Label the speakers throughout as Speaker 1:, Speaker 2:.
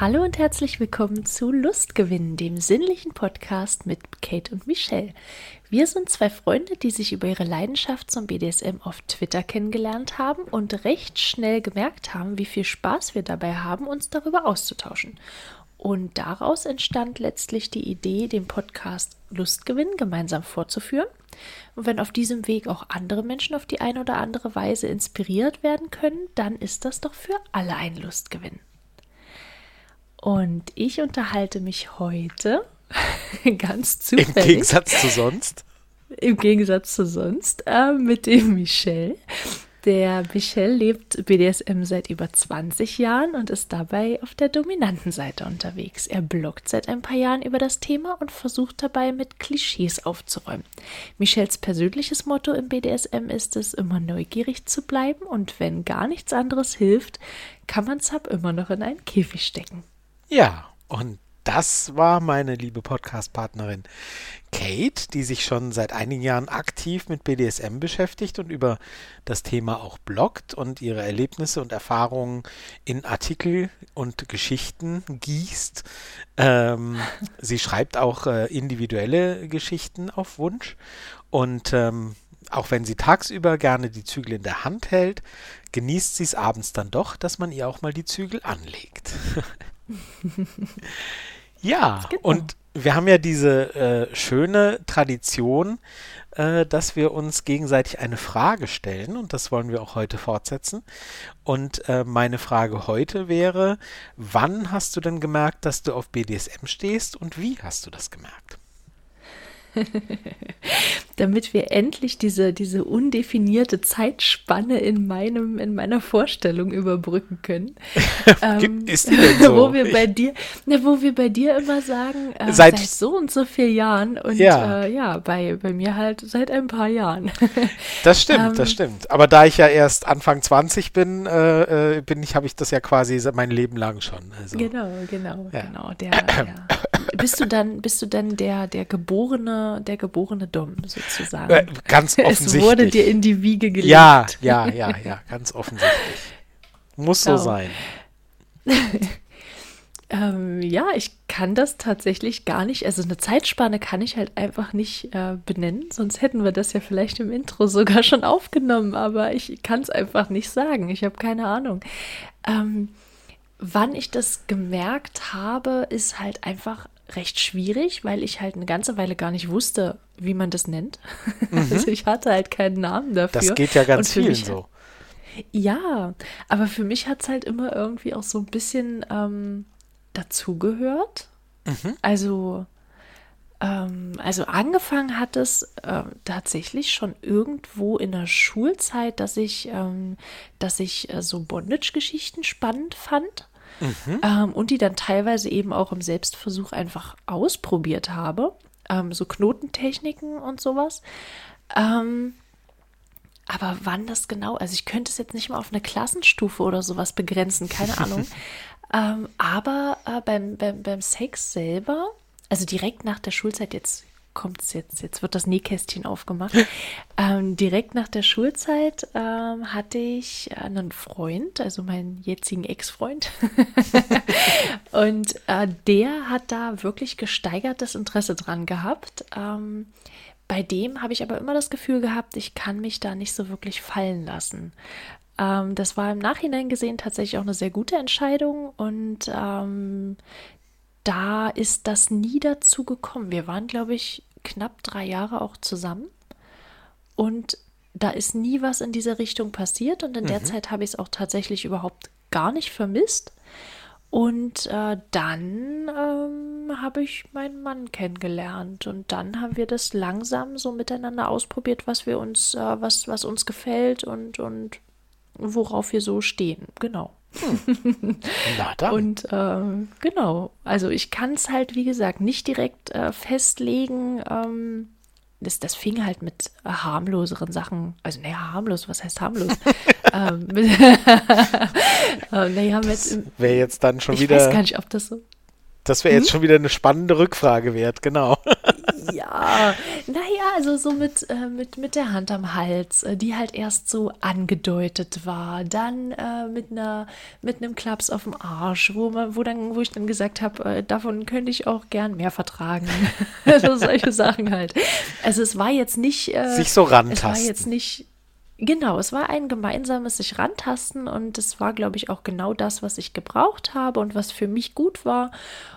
Speaker 1: Hallo und herzlich willkommen zu Lustgewinn, dem sinnlichen Podcast mit Kate und Michelle. Wir sind zwei Freunde, die sich über ihre Leidenschaft zum BDSM auf Twitter kennengelernt haben und recht schnell gemerkt haben, wie viel Spaß wir dabei haben, uns darüber auszutauschen. Und daraus entstand letztlich die Idee, den Podcast Lustgewinn gemeinsam fortzuführen. Und wenn auf diesem Weg auch andere Menschen auf die eine oder andere Weise inspiriert werden können, dann ist das doch für alle ein Lustgewinn. Und ich unterhalte mich heute ganz zufällig.
Speaker 2: Im Gegensatz zu sonst?
Speaker 1: Im Gegensatz zu sonst äh, mit dem Michel. Der Michel lebt BDSM seit über 20 Jahren und ist dabei auf der dominanten Seite unterwegs. Er bloggt seit ein paar Jahren über das Thema und versucht dabei mit Klischees aufzuräumen. Michels persönliches Motto im BDSM ist es, immer neugierig zu bleiben und wenn gar nichts anderes hilft, kann man Zap immer noch in einen Käfig stecken.
Speaker 2: Ja, und das war meine liebe Podcast-Partnerin Kate, die sich schon seit einigen Jahren aktiv mit BDSM beschäftigt und über das Thema auch bloggt und ihre Erlebnisse und Erfahrungen in Artikel und Geschichten gießt. Ähm, sie schreibt auch äh, individuelle Geschichten auf Wunsch und ähm, auch wenn sie tagsüber gerne die Zügel in der Hand hält, genießt sie es abends dann doch, dass man ihr auch mal die Zügel anlegt. ja, und wir haben ja diese äh, schöne Tradition, äh, dass wir uns gegenseitig eine Frage stellen und das wollen wir auch heute fortsetzen. Und äh, meine Frage heute wäre, wann hast du denn gemerkt, dass du auf BDSM stehst und wie hast du das gemerkt?
Speaker 1: Damit wir endlich diese, diese undefinierte Zeitspanne in, meinem, in meiner Vorstellung überbrücken können.
Speaker 2: ähm, Ist die denn so?
Speaker 1: wo wir bei dir, na, wo wir bei dir immer sagen, äh, seit, seit, so und so vielen Jahren und ja, äh, ja bei, bei mir halt seit ein paar Jahren.
Speaker 2: das stimmt, ähm, das stimmt. Aber da ich ja erst Anfang 20 bin, äh, äh, bin ich, habe ich das ja quasi mein Leben lang schon. Also.
Speaker 1: Genau, genau, ja. genau. Der, der bist du dann, bist du dann der, der geborene, der geborene Dom sozusagen? Äh,
Speaker 2: ganz offensichtlich.
Speaker 1: Es wurde dir in die Wiege gelegt.
Speaker 2: Ja, ja, ja, ja, ganz offensichtlich. Muss so oh. sein.
Speaker 1: ähm, ja, ich kann das tatsächlich gar nicht. Also eine Zeitspanne kann ich halt einfach nicht äh, benennen, sonst hätten wir das ja vielleicht im Intro sogar schon aufgenommen, aber ich kann es einfach nicht sagen. Ich habe keine Ahnung. Ähm, wann ich das gemerkt habe, ist halt einfach recht schwierig, weil ich halt eine ganze Weile gar nicht wusste, wie man das nennt. Mhm. Also ich hatte halt keinen Namen dafür.
Speaker 2: Das geht ja ganz vielen so.
Speaker 1: Ja, aber für mich hat es halt immer irgendwie auch so ein bisschen ähm, dazugehört. Mhm. Also, ähm, also angefangen hat es äh, tatsächlich schon irgendwo in der Schulzeit, dass ich, ähm, dass ich äh, so Bondage-Geschichten spannend fand. Mhm. Ähm, und die dann teilweise eben auch im Selbstversuch einfach ausprobiert habe. Ähm, so Knotentechniken und sowas. Ähm, aber wann das genau, also ich könnte es jetzt nicht mal auf eine Klassenstufe oder sowas begrenzen, keine Ahnung. ähm, aber äh, beim, beim, beim Sex selber, also direkt nach der Schulzeit, jetzt kommt es jetzt, jetzt wird das Nähkästchen aufgemacht. ähm, direkt nach der Schulzeit ähm, hatte ich einen Freund, also meinen jetzigen Ex-Freund. und äh, der hat da wirklich gesteigertes Interesse dran gehabt. Ähm, bei dem habe ich aber immer das Gefühl gehabt, ich kann mich da nicht so wirklich fallen lassen. Ähm, das war im Nachhinein gesehen tatsächlich auch eine sehr gute Entscheidung und ähm, da ist das nie dazu gekommen. Wir waren, glaube ich, knapp drei Jahre auch zusammen und da ist nie was in diese Richtung passiert und in mhm. der Zeit habe ich es auch tatsächlich überhaupt gar nicht vermisst. Und äh, dann ähm, habe ich meinen Mann kennengelernt und dann haben wir das langsam so miteinander ausprobiert, was wir uns, äh, was, was uns gefällt und, und worauf wir so stehen. Genau. Hm. Na dann. Und äh, genau, also ich kann es halt, wie gesagt, nicht direkt äh, festlegen. Ähm, das, das fing halt mit harmloseren Sachen, also naja, harmlos, was heißt harmlos? ähm,
Speaker 2: äh, naja, wäre jetzt dann schon
Speaker 1: ich
Speaker 2: wieder.
Speaker 1: Ich weiß gar nicht, ob das so.
Speaker 2: Das wäre jetzt hm? schon wieder eine spannende Rückfrage wert, genau.
Speaker 1: Ja, naja, also so mit, äh, mit, mit der Hand am Hals, äh, die halt erst so angedeutet war. Dann äh, mit einer mit einem Klaps auf dem Arsch, wo man, wo dann, wo ich dann gesagt habe, äh, davon könnte ich auch gern mehr vertragen. also solche Sachen halt. Also es war jetzt nicht.
Speaker 2: Äh, Sich so rantasten.
Speaker 1: Es war jetzt nicht. Genau, es war ein gemeinsames sich rantasten und es war, glaube ich, auch genau das, was ich gebraucht habe und was für mich gut war.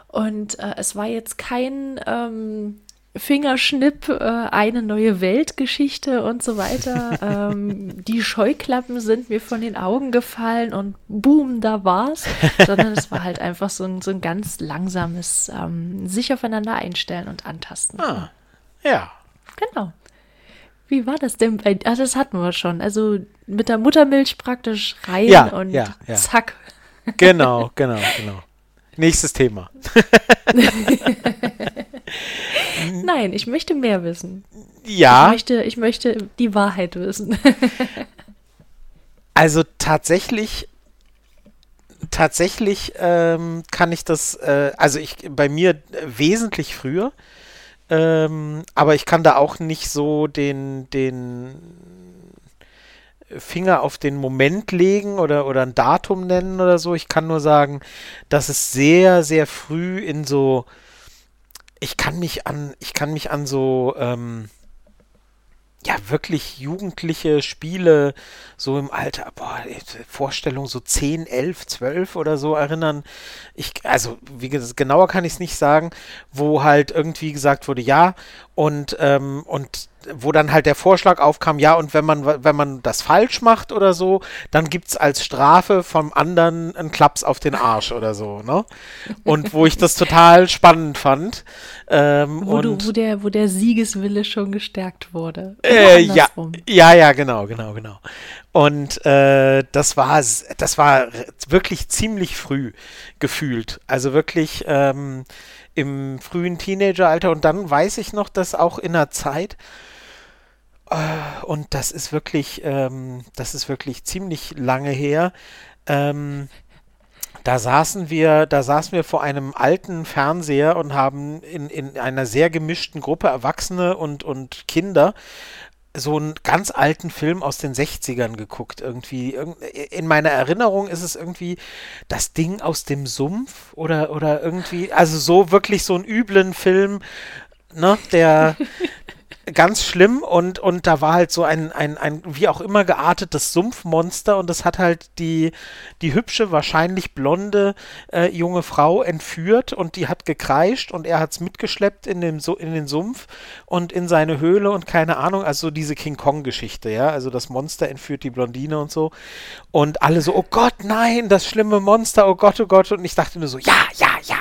Speaker 1: Und äh, es war jetzt kein ähm, Fingerschnipp, äh, eine neue Weltgeschichte und so weiter. ähm, die Scheuklappen sind mir von den Augen gefallen und boom, da war's. Sondern es war halt einfach so ein, so ein ganz langsames ähm, sich aufeinander einstellen und antasten.
Speaker 2: Ah, ja.
Speaker 1: Genau. Wie war das denn bei ah, das hatten wir schon. Also mit der Muttermilch praktisch rein ja, und ja, ja. zack.
Speaker 2: Genau, genau, genau. Nächstes Thema.
Speaker 1: Nein, ich möchte mehr wissen.
Speaker 2: Ja.
Speaker 1: Ich möchte, ich möchte die Wahrheit wissen.
Speaker 2: also tatsächlich, tatsächlich ähm, kann ich das, äh, also ich bei mir wesentlich früher, ähm, aber ich kann da auch nicht so den, den Finger auf den Moment legen oder, oder ein Datum nennen oder so. Ich kann nur sagen, dass es sehr, sehr früh in so ich kann mich an, ich kann mich an so, ähm, ja, wirklich jugendliche Spiele so im Alter, boah, Vorstellung so 10, 11, 12 oder so erinnern. Ich, also, wie gesagt, genauer kann ich es nicht sagen, wo halt irgendwie gesagt wurde, ja, und, ähm, und wo dann halt der Vorschlag aufkam, ja, und wenn man, wenn man das falsch macht oder so, dann gibt es als Strafe vom anderen einen Klaps auf den Arsch oder so, ne? Und wo ich das total spannend fand. Ähm,
Speaker 1: wo, du, wo, der, wo der Siegeswille schon gestärkt wurde.
Speaker 2: Äh, ja, ja, ja, genau, genau, genau. Und äh, das war das war wirklich ziemlich früh gefühlt. Also wirklich ähm, im frühen Teenageralter. Und dann weiß ich noch, dass auch in der Zeit, und das ist wirklich, ähm, das ist wirklich ziemlich lange her. Ähm, da saßen wir, da saßen wir vor einem alten Fernseher und haben in, in einer sehr gemischten Gruppe Erwachsene und, und Kinder so einen ganz alten Film aus den 60ern geguckt. Irgendwie. In meiner Erinnerung ist es irgendwie das Ding aus dem Sumpf oder, oder irgendwie, also so wirklich so einen üblen Film, ne, der, ganz schlimm und, und da war halt so ein, ein, ein wie auch immer geartetes Sumpfmonster und das hat halt die, die hübsche, wahrscheinlich blonde äh, junge Frau entführt und die hat gekreischt und er hat es mitgeschleppt in, dem, in den Sumpf und in seine Höhle und keine Ahnung, also diese King Kong-Geschichte, ja, also das Monster entführt die Blondine und so und alle so, oh Gott, nein, das schlimme Monster, oh Gott, oh Gott und ich dachte nur so, ja, ja, ja,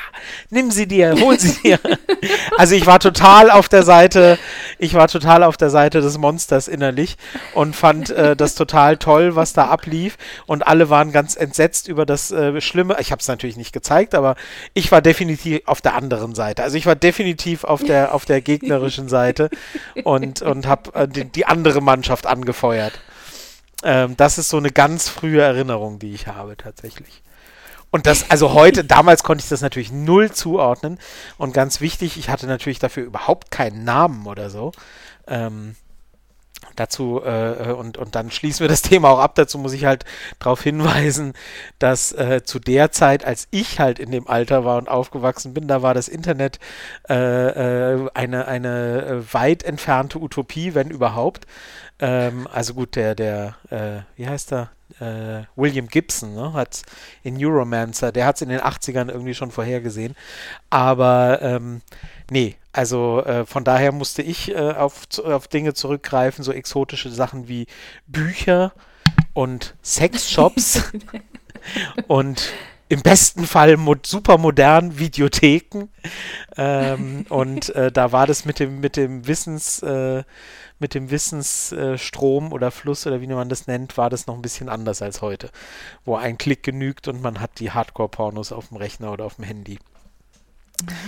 Speaker 2: nimm sie dir, hol sie dir. also ich war total auf der Seite, ich war total auf der Seite des Monsters innerlich und fand äh, das total toll, was da ablief und alle waren ganz entsetzt über das äh, Schlimme. Ich habe es natürlich nicht gezeigt, aber ich war definitiv auf der anderen Seite. Also ich war definitiv auf der auf der gegnerischen Seite und und habe äh, die, die, andere Mannschaft angefeuert. Ähm, das ist so eine ganz frühe Erinnerung, die ich habe tatsächlich. Und das, also heute, damals konnte ich das natürlich null zuordnen. Und ganz wichtig, ich hatte natürlich dafür überhaupt keinen Namen oder so. Ähm, dazu, äh, äh, und, und dann schließen wir das Thema auch ab. Dazu muss ich halt darauf hinweisen, dass äh, zu der Zeit, als ich halt in dem Alter war und aufgewachsen bin, da war das Internet äh, äh eine, eine äh, weit entfernte Utopie, wenn überhaupt. Ähm, also gut, der, der, wie heißt er? Äh, William Gibson, ne, hat in Neuromancer, der hat es in den 80ern irgendwie schon vorhergesehen. Aber ähm, nee, also äh, von daher musste ich äh, auf, auf Dinge zurückgreifen, so exotische Sachen wie Bücher und Sexshops und im besten Fall mod super modernen Videotheken. Ähm, und äh, da war das mit dem, mit dem Wissens, äh, mit dem Wissensstrom oder Fluss oder wie man das nennt, war das noch ein bisschen anders als heute, wo ein Klick genügt und man hat die Hardcore-Pornos auf dem Rechner oder auf dem Handy.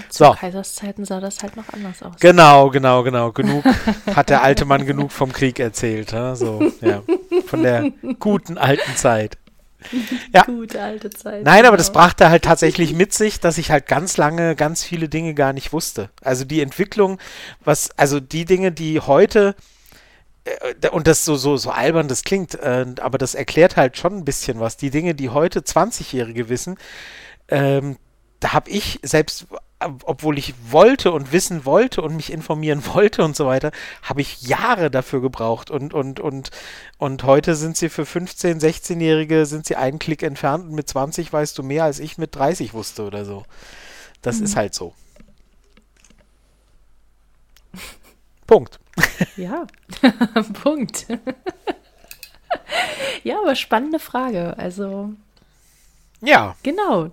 Speaker 1: Zu so. Kaiserszeiten sah das halt noch anders aus.
Speaker 2: Genau, genau, genau. Genug hat der alte Mann genug vom Krieg erzählt. So, ja. Von der guten alten Zeit. Ja.
Speaker 1: Gute alte Zeit.
Speaker 2: Nein, aber das genau. brachte halt tatsächlich mit sich, dass ich halt ganz lange ganz viele Dinge gar nicht wusste. Also die Entwicklung, was, also die Dinge, die heute äh, und das so, so, so albern das klingt, äh, aber das erklärt halt schon ein bisschen was. Die Dinge, die heute 20-Jährige wissen, ähm, da habe ich selbst, obwohl ich wollte und wissen wollte und mich informieren wollte und so weiter, habe ich Jahre dafür gebraucht. Und, und, und, und heute sind sie für 15-, 16-Jährige, sind sie einen Klick entfernt und mit 20 weißt du mehr, als ich mit 30 wusste oder so. Das mhm. ist halt so. Punkt.
Speaker 1: Ja, Punkt. ja, aber spannende Frage. Also.
Speaker 2: Ja.
Speaker 1: Genau.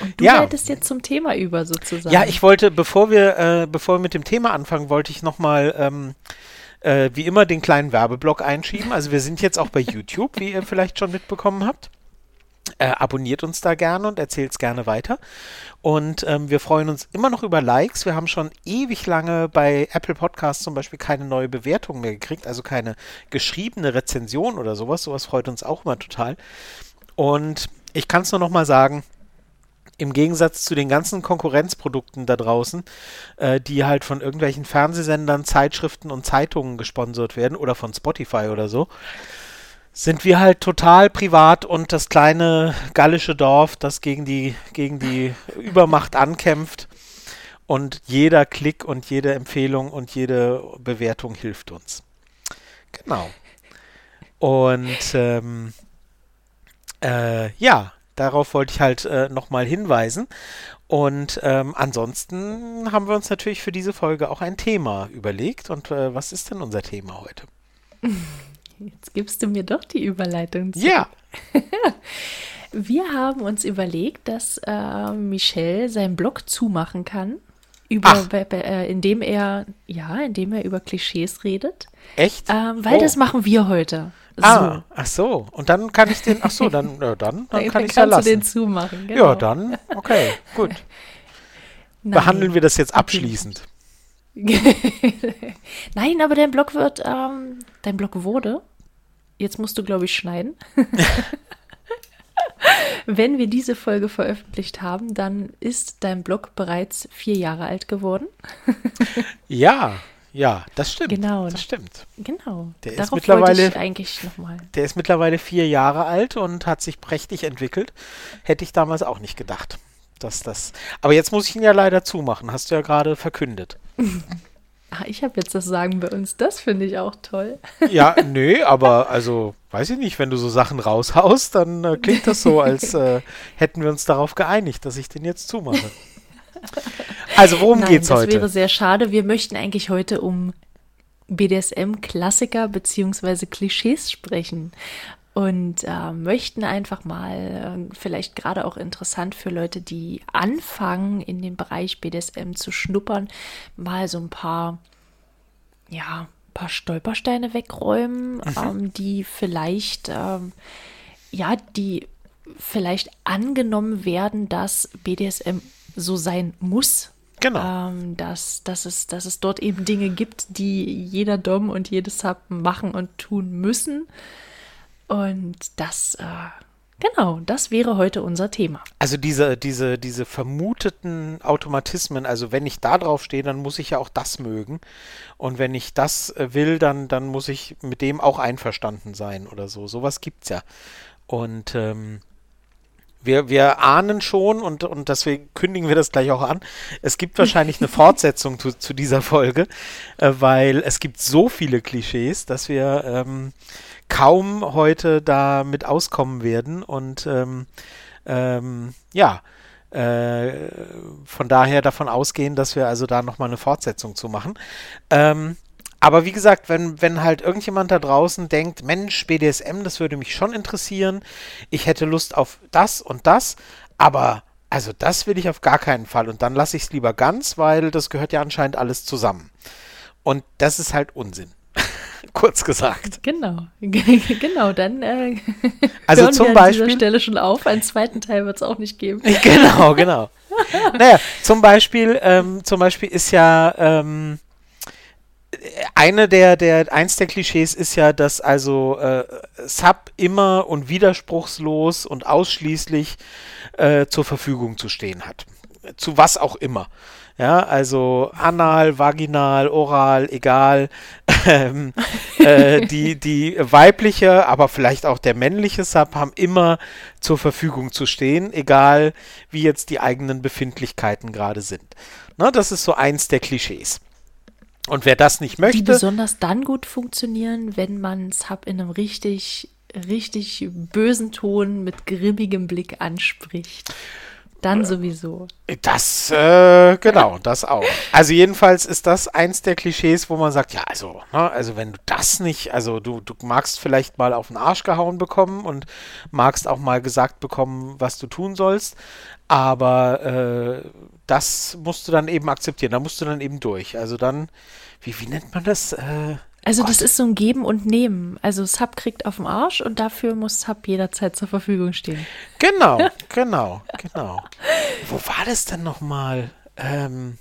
Speaker 1: Und du ja. leitest jetzt zum Thema über sozusagen.
Speaker 2: Ja, ich wollte, bevor wir, äh, bevor wir mit dem Thema anfangen, wollte ich nochmal ähm, äh, wie immer den kleinen Werbeblock einschieben. Also wir sind jetzt auch bei YouTube, wie ihr vielleicht schon mitbekommen habt. Äh, abonniert uns da gerne und erzählt es gerne weiter. Und ähm, wir freuen uns immer noch über Likes. Wir haben schon ewig lange bei Apple Podcasts zum Beispiel keine neue Bewertung mehr gekriegt, also keine geschriebene Rezension oder sowas. Sowas freut uns auch immer total. Und ich kann es nur noch mal sagen, im Gegensatz zu den ganzen Konkurrenzprodukten da draußen, äh, die halt von irgendwelchen Fernsehsendern, Zeitschriften und Zeitungen gesponsert werden oder von Spotify oder so, sind wir halt total privat und das kleine gallische Dorf, das gegen die, gegen die Übermacht ankämpft. Und jeder Klick und jede Empfehlung und jede Bewertung hilft uns. Genau. Und ähm, äh, ja, darauf wollte ich halt äh, nochmal hinweisen. Und ähm, ansonsten haben wir uns natürlich für diese Folge auch ein Thema überlegt. Und äh, was ist denn unser Thema heute?
Speaker 1: Jetzt gibst du mir doch die Überleitung
Speaker 2: zu. Ja.
Speaker 1: Wir haben uns überlegt, dass äh, Michel seinen Blog zumachen kann, über, äh, indem er ja, indem er über Klischees redet.
Speaker 2: Echt?
Speaker 1: Ähm, weil oh. das machen wir heute.
Speaker 2: So. Ah, ach so. Und dann kann ich den, ach so, dann, ja, dann, dann kann ich ja lassen.
Speaker 1: du den zumachen, genau.
Speaker 2: Ja, dann, okay, gut. Nein. Behandeln wir das jetzt abschließend.
Speaker 1: Nein, aber dein Blog wird, ähm, dein Blog wurde, jetzt musst du, glaube ich, schneiden. Wenn wir diese Folge veröffentlicht haben, dann ist dein Blog bereits vier Jahre alt geworden.
Speaker 2: ja, ja, das stimmt.
Speaker 1: Genau.
Speaker 2: Das stimmt.
Speaker 1: Genau.
Speaker 2: Der Darauf ist mittlerweile
Speaker 1: eigentlich noch mal.
Speaker 2: Der ist mittlerweile vier Jahre alt und hat sich prächtig entwickelt. Hätte ich damals auch nicht gedacht, dass das. Aber jetzt muss ich ihn ja leider zumachen. Hast du ja gerade verkündet.
Speaker 1: Ah, ich habe jetzt das Sagen bei uns. Das finde ich auch toll.
Speaker 2: Ja, nö, aber also, weiß ich nicht, wenn du so Sachen raushaust, dann äh, klingt das so, als äh, hätten wir uns darauf geeinigt, dass ich den jetzt zumache. Also, worum Nein, geht's heute?
Speaker 1: Das wäre sehr schade. Wir möchten eigentlich heute um BDSM-Klassiker bzw. Klischees sprechen und äh, möchten einfach mal, äh, vielleicht gerade auch interessant für Leute, die anfangen, in den Bereich BDSM zu schnuppern, mal so ein paar, ja, ein paar Stolpersteine wegräumen, mhm. ähm, die vielleicht, ähm, ja, die vielleicht angenommen werden, dass BDSM so sein muss.
Speaker 2: Genau.
Speaker 1: Ähm, dass, dass, es, dass es dort eben Dinge gibt, die jeder Dom und jedes Sub machen und tun müssen. Und das, äh, genau, das wäre heute unser Thema.
Speaker 2: Also diese, diese, diese vermuteten Automatismen, also wenn ich da drauf stehe, dann muss ich ja auch das mögen. Und wenn ich das äh, will, dann, dann muss ich mit dem auch einverstanden sein oder so. Sowas gibt's ja. Und ähm, wir, wir ahnen schon und, und deswegen kündigen wir das gleich auch an. Es gibt wahrscheinlich eine Fortsetzung zu, zu dieser Folge, äh, weil es gibt so viele Klischees, dass wir ähm, kaum heute damit auskommen werden. Und ähm, ähm, ja, äh, von daher davon ausgehen, dass wir also da nochmal eine Fortsetzung zu machen. Ähm, aber wie gesagt, wenn, wenn halt irgendjemand da draußen denkt, Mensch, BDSM, das würde mich schon interessieren, ich hätte Lust auf das und das, aber also das will ich auf gar keinen Fall und dann lasse ich es lieber ganz, weil das gehört ja anscheinend alles zusammen. Und das ist halt Unsinn. Kurz gesagt.
Speaker 1: Genau, genau, dann äh,
Speaker 2: also hören
Speaker 1: zum
Speaker 2: wir an Beispiel,
Speaker 1: dieser Stelle schon auf. Einen zweiten Teil wird es auch nicht geben.
Speaker 2: Genau, genau. naja, zum Beispiel, ähm, zum Beispiel ist ja ähm, eine der, der, eins der Klischees ist ja, dass also äh, Sub immer und widerspruchslos und ausschließlich äh, zur Verfügung zu stehen hat. Zu was auch immer. Ja, also anal, vaginal, oral, egal. Ähm, äh, die, die weibliche, aber vielleicht auch der männliche Sub haben immer zur Verfügung zu stehen, egal wie jetzt die eigenen Befindlichkeiten gerade sind. Ne, das ist so eins der Klischees. Und wer das nicht möchte. Die
Speaker 1: besonders dann gut funktionieren, wenn man Sub in einem richtig, richtig bösen Ton mit grimmigem Blick anspricht. Dann sowieso.
Speaker 2: Das, äh, genau, das auch. Also jedenfalls ist das eins der Klischees, wo man sagt, ja, also, ne, also wenn du das nicht, also du, du magst vielleicht mal auf den Arsch gehauen bekommen und magst auch mal gesagt bekommen, was du tun sollst, aber äh, das musst du dann eben akzeptieren, da musst du dann eben durch. Also dann, wie, wie nennt man das? Äh,
Speaker 1: also Gott. das ist so ein Geben und Nehmen. Also Sub kriegt auf den Arsch und dafür muss Sub jederzeit zur Verfügung stehen.
Speaker 2: Genau, genau, genau. Wo war das denn nochmal? Ähm,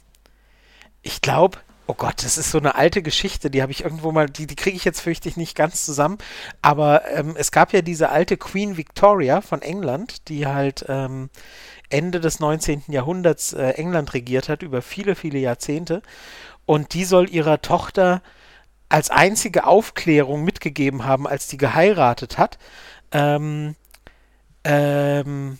Speaker 2: ich glaube, oh Gott, das ist so eine alte Geschichte, die habe ich irgendwo mal, die, die kriege ich jetzt fürchte ich nicht ganz zusammen. Aber ähm, es gab ja diese alte Queen Victoria von England, die halt ähm, Ende des 19. Jahrhunderts äh, England regiert hat, über viele, viele Jahrzehnte. Und die soll ihrer Tochter als einzige Aufklärung mitgegeben haben, als die geheiratet hat. Ähm, ähm,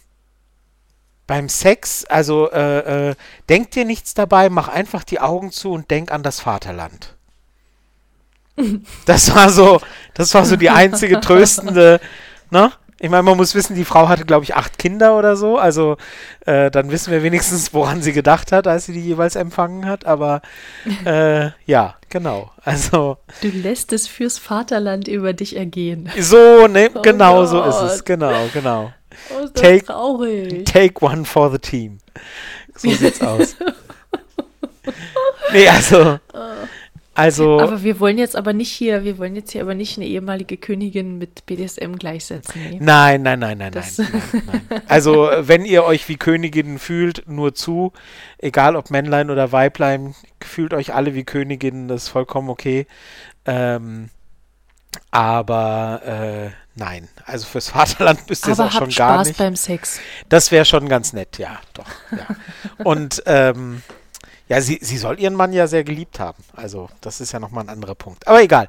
Speaker 2: beim Sex, also äh, äh, denk dir nichts dabei, mach einfach die Augen zu und denk an das Vaterland. Das war so, das war so die einzige tröstende, ne? Ich meine, man muss wissen, die Frau hatte, glaube ich, acht Kinder oder so. Also äh, dann wissen wir wenigstens, woran sie gedacht hat, als sie die jeweils empfangen hat. Aber äh, ja, genau. Also
Speaker 1: du lässt es fürs Vaterland über dich ergehen.
Speaker 2: So, ne, oh genau Gott. so ist es. Genau, genau.
Speaker 1: Oh, ist das take, traurig.
Speaker 2: Take one for the team. So sieht's aus. nee, also. Oh. Also,
Speaker 1: aber wir wollen jetzt aber nicht hier, wir wollen jetzt hier aber nicht eine ehemalige Königin mit BDSM gleichsetzen.
Speaker 2: Nee. Nein, nein, nein, nein, nein, nein, nein. Also, wenn ihr euch wie Königin fühlt, nur zu, egal ob Männlein oder Weiblein, fühlt euch alle wie Königinnen, das ist vollkommen okay. Ähm, aber äh, nein, also fürs Vaterland müsst ihr es auch schon Spaß gar nicht.
Speaker 1: Spaß beim Sex.
Speaker 2: Das wäre schon ganz nett, ja, doch. Ja. Und ähm, ja, sie, sie soll ihren Mann ja sehr geliebt haben. Also, das ist ja nochmal ein anderer Punkt. Aber egal.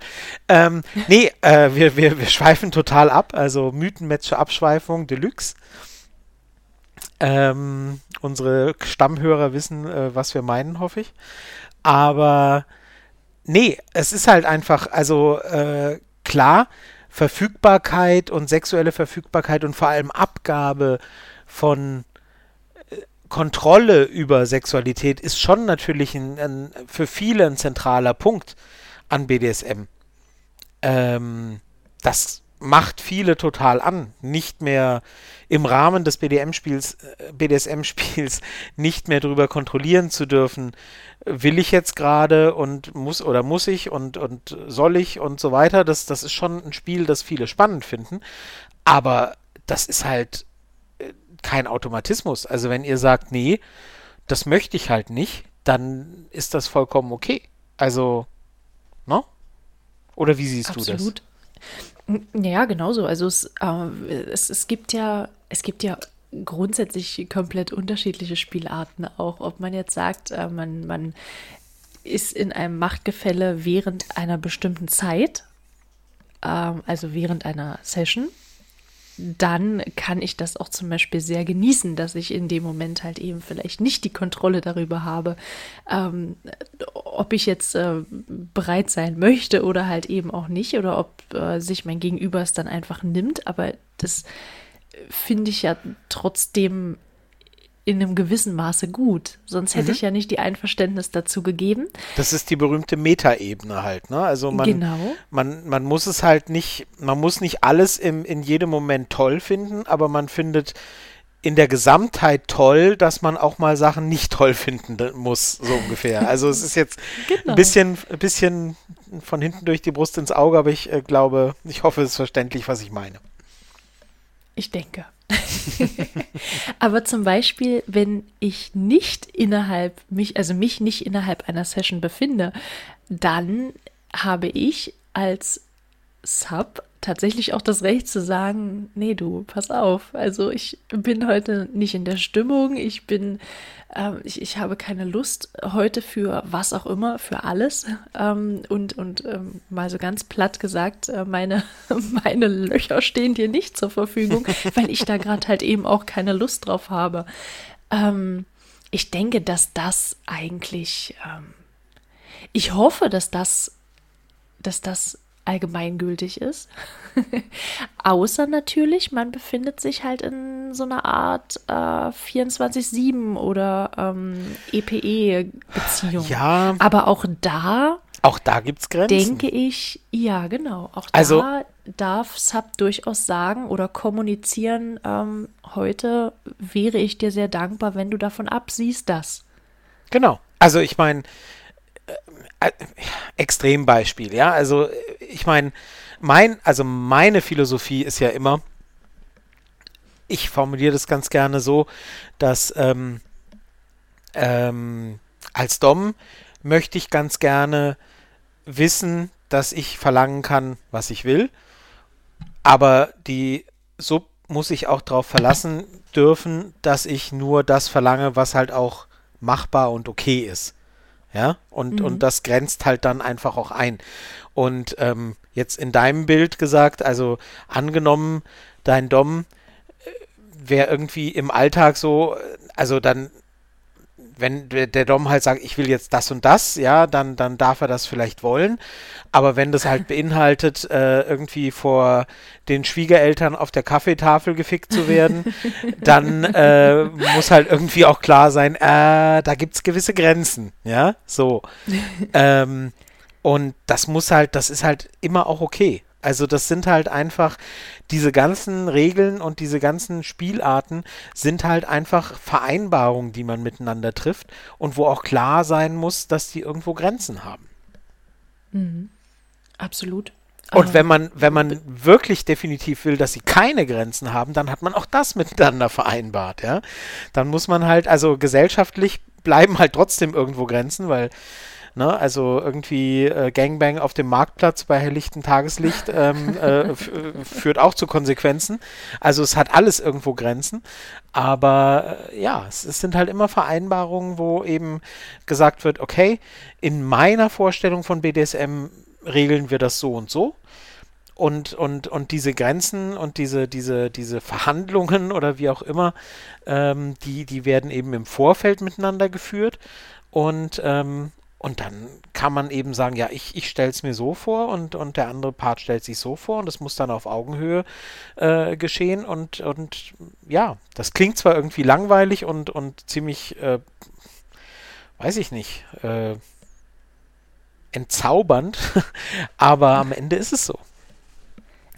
Speaker 2: Ähm, nee, äh, wir, wir, wir schweifen total ab. Also, Mythenmatcher Abschweifung Deluxe. Ähm, unsere Stammhörer wissen, äh, was wir meinen, hoffe ich. Aber nee, es ist halt einfach, also äh, klar, Verfügbarkeit und sexuelle Verfügbarkeit und vor allem Abgabe von Kontrolle über Sexualität ist schon natürlich ein, ein, für viele ein zentraler Punkt an BDSM. Ähm, das macht viele total an, nicht mehr im Rahmen des BDM-Spiels, äh, BDSM-Spiels nicht mehr darüber kontrollieren zu dürfen, will ich jetzt gerade und muss oder muss ich und, und soll ich und so weiter. Das, das ist schon ein Spiel, das viele spannend finden. Aber das ist halt kein Automatismus. Also wenn ihr sagt, nee, das möchte ich halt nicht, dann ist das vollkommen okay. Also, ne? Oder wie siehst Absolut.
Speaker 1: du das? Ja, genauso. Also es, äh, es, es gibt ja, es gibt ja grundsätzlich komplett unterschiedliche Spielarten auch. Ob man jetzt sagt, äh, man, man ist in einem Machtgefälle während einer bestimmten Zeit, äh, also während einer Session, dann kann ich das auch zum Beispiel sehr genießen, dass ich in dem Moment halt eben vielleicht nicht die Kontrolle darüber habe, ähm, ob ich jetzt äh, bereit sein möchte oder halt eben auch nicht oder ob äh, sich mein Gegenüber es dann einfach nimmt. Aber das finde ich ja trotzdem in einem gewissen Maße gut. Sonst hätte mhm. ich ja nicht die Einverständnis dazu gegeben.
Speaker 2: Das ist die berühmte Metaebene halt, ne? Also man, genau. man, man muss es halt nicht, man muss nicht alles im, in jedem Moment toll finden, aber man findet in der Gesamtheit toll, dass man auch mal Sachen nicht toll finden muss, so ungefähr. Also es ist jetzt genau. ein bisschen, ein bisschen von hinten durch die Brust ins Auge, aber ich äh, glaube, ich hoffe, es ist verständlich, was ich meine.
Speaker 1: Ich denke. Aber zum Beispiel, wenn ich nicht innerhalb mich, also mich nicht innerhalb einer Session befinde, dann habe ich als Sub tatsächlich auch das Recht zu sagen, nee, du, pass auf. Also ich bin heute nicht in der Stimmung, ich bin, ähm, ich, ich habe keine Lust heute für was auch immer, für alles. Ähm, und und ähm, mal so ganz platt gesagt, äh, meine, meine Löcher stehen dir nicht zur Verfügung, weil ich da gerade halt eben auch keine Lust drauf habe. Ähm, ich denke, dass das eigentlich, ähm, ich hoffe, dass das, dass das allgemeingültig ist. Außer natürlich, man befindet sich halt in so einer Art äh, 24-7 oder ähm, EPE-Beziehung.
Speaker 2: Ja.
Speaker 1: Aber auch da.
Speaker 2: Auch da gibt es Grenzen.
Speaker 1: Denke ich, ja, genau. Auch
Speaker 2: also,
Speaker 1: da darf Sub durchaus sagen oder kommunizieren, ähm, heute wäre ich dir sehr dankbar, wenn du davon absiehst, dass.
Speaker 2: Genau. Also ich meine, Extrembeispiel, ja. Also ich meine, mein, also meine Philosophie ist ja immer, ich formuliere das ganz gerne so, dass ähm, ähm, als Dom möchte ich ganz gerne wissen, dass ich verlangen kann, was ich will. Aber die Sub muss ich auch darauf verlassen dürfen, dass ich nur das verlange, was halt auch machbar und okay ist. Ja, und, mhm. und das grenzt halt dann einfach auch ein. Und ähm, jetzt in deinem Bild gesagt, also angenommen, dein Dom äh, wäre irgendwie im Alltag so, also dann wenn der Dom halt sagt, ich will jetzt das und das, ja, dann, dann darf er das vielleicht wollen. Aber wenn das halt beinhaltet, äh, irgendwie vor den Schwiegereltern auf der Kaffeetafel gefickt zu werden, dann äh, muss halt irgendwie auch klar sein, äh, da gibt es gewisse Grenzen, ja, so. ähm, und das muss halt, das ist halt immer auch okay. Also das sind halt einfach diese ganzen Regeln und diese ganzen Spielarten sind halt einfach Vereinbarungen, die man miteinander trifft und wo auch klar sein muss, dass die irgendwo Grenzen haben.
Speaker 1: Mhm. Absolut.
Speaker 2: Und wenn man, wenn man wirklich definitiv will, dass sie keine Grenzen haben, dann hat man auch das miteinander vereinbart, ja. Dann muss man halt, also gesellschaftlich bleiben halt trotzdem irgendwo Grenzen, weil Ne? Also irgendwie äh, Gangbang auf dem Marktplatz bei helllichtem Tageslicht ähm, äh, führt auch zu Konsequenzen. Also es hat alles irgendwo Grenzen. Aber äh, ja, es, es, sind halt immer Vereinbarungen, wo eben gesagt wird, okay, in meiner Vorstellung von BDSM regeln wir das so und so. Und, und, und diese Grenzen und diese, diese, diese Verhandlungen oder wie auch immer, ähm, die, die werden eben im Vorfeld miteinander geführt. Und ähm, und dann kann man eben sagen, ja, ich, ich stelle es mir so vor und, und der andere Part stellt sich so vor und das muss dann auf Augenhöhe äh, geschehen. Und, und ja, das klingt zwar irgendwie langweilig und, und ziemlich, äh, weiß ich nicht, äh, entzaubernd, aber am Ende ist es so.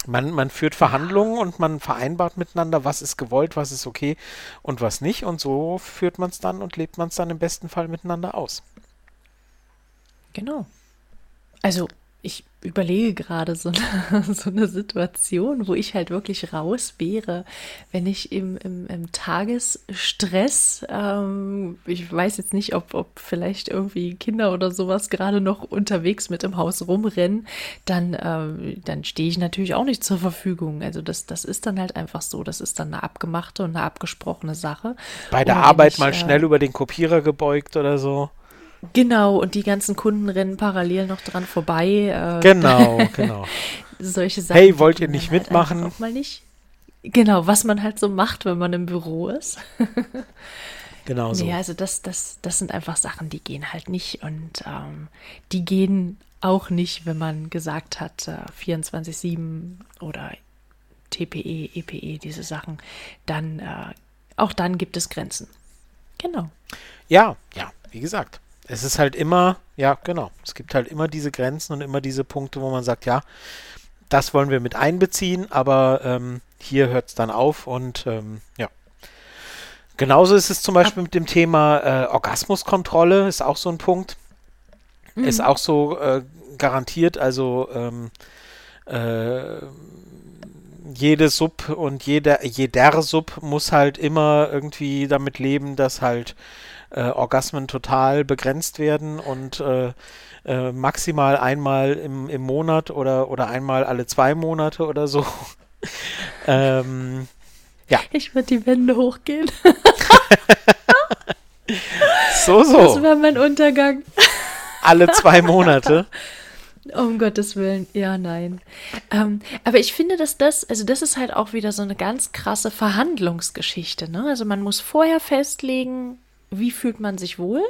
Speaker 2: Man, man führt Verhandlungen und man vereinbart miteinander, was ist gewollt, was ist okay und was nicht. Und so führt man es dann und lebt man es dann im besten Fall miteinander aus.
Speaker 1: Genau. Also ich überlege gerade so eine, so eine Situation, wo ich halt wirklich raus wäre, wenn ich im, im, im Tagesstress, ähm, ich weiß jetzt nicht, ob, ob vielleicht irgendwie Kinder oder sowas gerade noch unterwegs mit im Haus rumrennen, dann, ähm, dann stehe ich natürlich auch nicht zur Verfügung. Also das, das ist dann halt einfach so, das ist dann eine abgemachte und eine abgesprochene Sache.
Speaker 2: Bei der Arbeit ich, mal äh, schnell über den Kopierer gebeugt oder so.
Speaker 1: Genau, und die ganzen Kunden rennen parallel noch dran vorbei.
Speaker 2: Äh, genau, genau.
Speaker 1: solche Sachen.
Speaker 2: Hey, wollt ihr nicht halt mitmachen?
Speaker 1: Auch mal nicht. Genau, was man halt so macht, wenn man im Büro ist.
Speaker 2: genau so.
Speaker 1: Ja, also das, das, das sind einfach Sachen, die gehen halt nicht und ähm, die gehen auch nicht, wenn man gesagt hat, äh, 24-7 oder TPE, EPE, diese Sachen, dann äh, auch dann gibt es Grenzen. Genau.
Speaker 2: Ja, ja, wie gesagt es ist halt immer, ja, genau, es gibt halt immer diese Grenzen und immer diese Punkte, wo man sagt, ja, das wollen wir mit einbeziehen, aber ähm, hier hört es dann auf und ähm, ja. Genauso ist es zum Beispiel mit dem Thema äh, Orgasmuskontrolle, ist auch so ein Punkt. Mhm. Ist auch so äh, garantiert, also ähm, äh, jede Sub und jeder, jeder Sub muss halt immer irgendwie damit leben, dass halt äh, Orgasmen total begrenzt werden und äh, äh, maximal einmal im, im Monat oder, oder einmal alle zwei Monate oder so. ähm, ja.
Speaker 1: Ich würde die Wände hochgehen.
Speaker 2: so, so.
Speaker 1: Das war mein Untergang.
Speaker 2: Alle zwei Monate.
Speaker 1: Um Gottes Willen, ja, nein. Ähm, aber ich finde, dass das, also das ist halt auch wieder so eine ganz krasse Verhandlungsgeschichte. Ne? Also man muss vorher festlegen, wie fühlt man sich wohl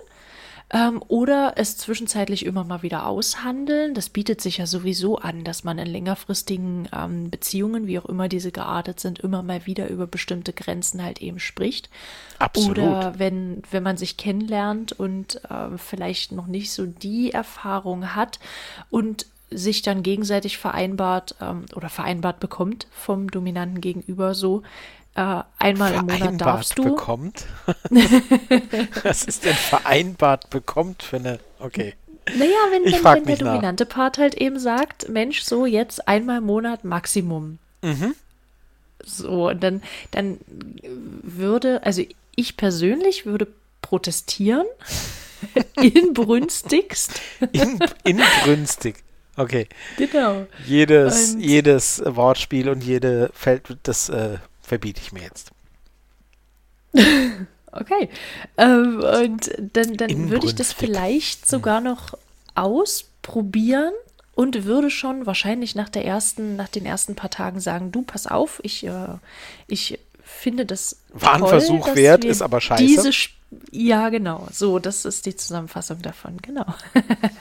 Speaker 1: ähm, oder es zwischenzeitlich immer mal wieder aushandeln. Das bietet sich ja sowieso an, dass man in längerfristigen ähm, Beziehungen, wie auch immer diese geartet sind, immer mal wieder über bestimmte Grenzen halt eben spricht.
Speaker 2: Absolut.
Speaker 1: Oder wenn, wenn man sich kennenlernt und äh, vielleicht noch nicht so die Erfahrung hat und sich dann gegenseitig vereinbart ähm, oder vereinbart bekommt vom dominanten Gegenüber so, äh, einmal im Monat darfst du.
Speaker 2: bekommt? Was ist denn vereinbart bekommt für eine. Okay.
Speaker 1: Naja, wenn, wenn, wenn der nach. dominante Part halt eben sagt, Mensch, so jetzt einmal im Monat Maximum. Mhm. So, und dann, dann würde, also ich persönlich würde protestieren. inbrünstigst.
Speaker 2: In, inbrünstig. Okay.
Speaker 1: Genau.
Speaker 2: Jedes, jedes Wortspiel und jede Feld, das äh, verbiete ich mir jetzt.
Speaker 1: okay. Ähm, und dann, dann würde ich das vielleicht sogar noch ausprobieren und würde schon wahrscheinlich nach der ersten, nach den ersten paar Tagen sagen, du, pass auf, ich, äh, ich finde das
Speaker 2: War ein Versuch wert, ist aber scheiße.
Speaker 1: Diese ja, genau. So, das ist die Zusammenfassung davon, genau.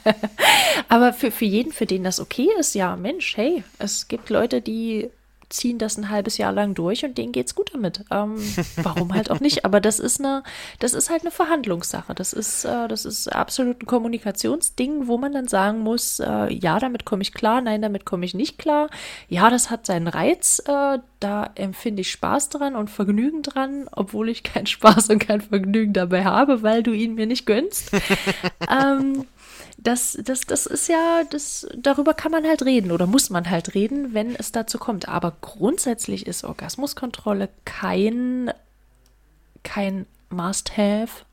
Speaker 1: aber für, für jeden, für den das okay ist, ja, Mensch, hey, es gibt Leute, die ziehen das ein halbes Jahr lang durch und denen geht's gut damit. Ähm, warum halt auch nicht? Aber das ist eine, das ist halt eine Verhandlungssache. Das ist, äh, das ist absolut ein Kommunikationsding, wo man dann sagen muss, äh, ja, damit komme ich klar, nein, damit komme ich nicht klar. Ja, das hat seinen Reiz, äh, da empfinde ich Spaß dran und Vergnügen dran, obwohl ich keinen Spaß und kein Vergnügen dabei habe, weil du ihn mir nicht gönnst. ähm, das, das, das ist ja, das, darüber kann man halt reden oder muss man halt reden, wenn es dazu kommt. Aber grundsätzlich ist Orgasmuskontrolle kein, kein Must-Have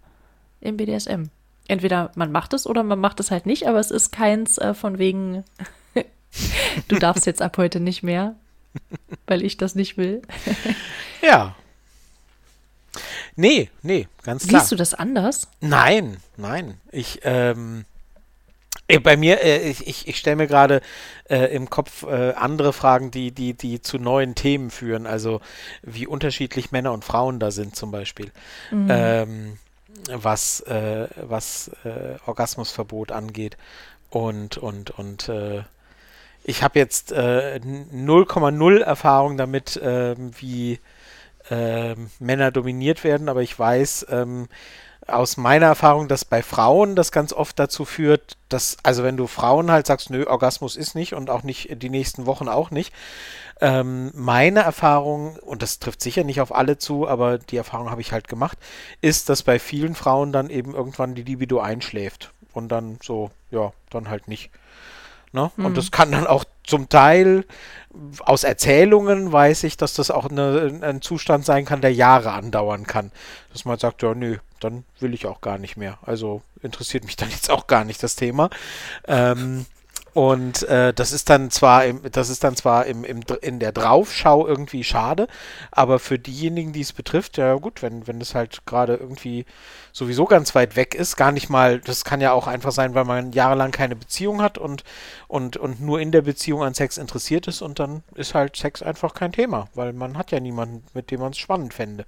Speaker 1: im BDSM. Entweder man macht es oder man macht es halt nicht, aber es ist keins äh, von wegen, du darfst jetzt ab heute nicht mehr, weil ich das nicht will.
Speaker 2: ja. Nee, nee, ganz klar.
Speaker 1: Siehst du das anders?
Speaker 2: Nein, nein. Ich, ähm, äh, bei mir, äh, ich, ich stelle mir gerade äh, im Kopf äh, andere Fragen, die, die, die zu neuen Themen führen, also wie unterschiedlich Männer und Frauen da sind zum Beispiel. Mhm. Ähm, was, äh, was äh, Orgasmusverbot angeht. Und, und, und ich habe jetzt 0,0 Erfahrung damit, ähm, wie ähm, Männer dominiert werden, aber ich weiß, ähm, aus meiner Erfahrung, dass bei Frauen das ganz oft dazu führt, dass, also wenn du Frauen halt sagst, nö, Orgasmus ist nicht und auch nicht die nächsten Wochen auch nicht. Ähm, meine Erfahrung, und das trifft sicher nicht auf alle zu, aber die Erfahrung habe ich halt gemacht, ist, dass bei vielen Frauen dann eben irgendwann die Libido einschläft und dann so, ja, dann halt nicht. Ne? Mhm. Und das kann dann auch zum Teil aus Erzählungen weiß ich, dass das auch eine, ein Zustand sein kann, der Jahre andauern kann. Dass man sagt, ja, nö, dann will ich auch gar nicht mehr. Also interessiert mich dann jetzt auch gar nicht das Thema. Ähm, und äh, das ist dann zwar im, das ist dann zwar im, im, in der Draufschau irgendwie schade, aber für diejenigen, die es betrifft, ja gut, wenn, wenn das halt gerade irgendwie sowieso ganz weit weg ist, gar nicht mal, das kann ja auch einfach sein, weil man jahrelang keine Beziehung hat und, und, und nur in der Beziehung an Sex interessiert ist und dann ist halt Sex einfach kein Thema, weil man hat ja niemanden, mit dem man es spannend fände.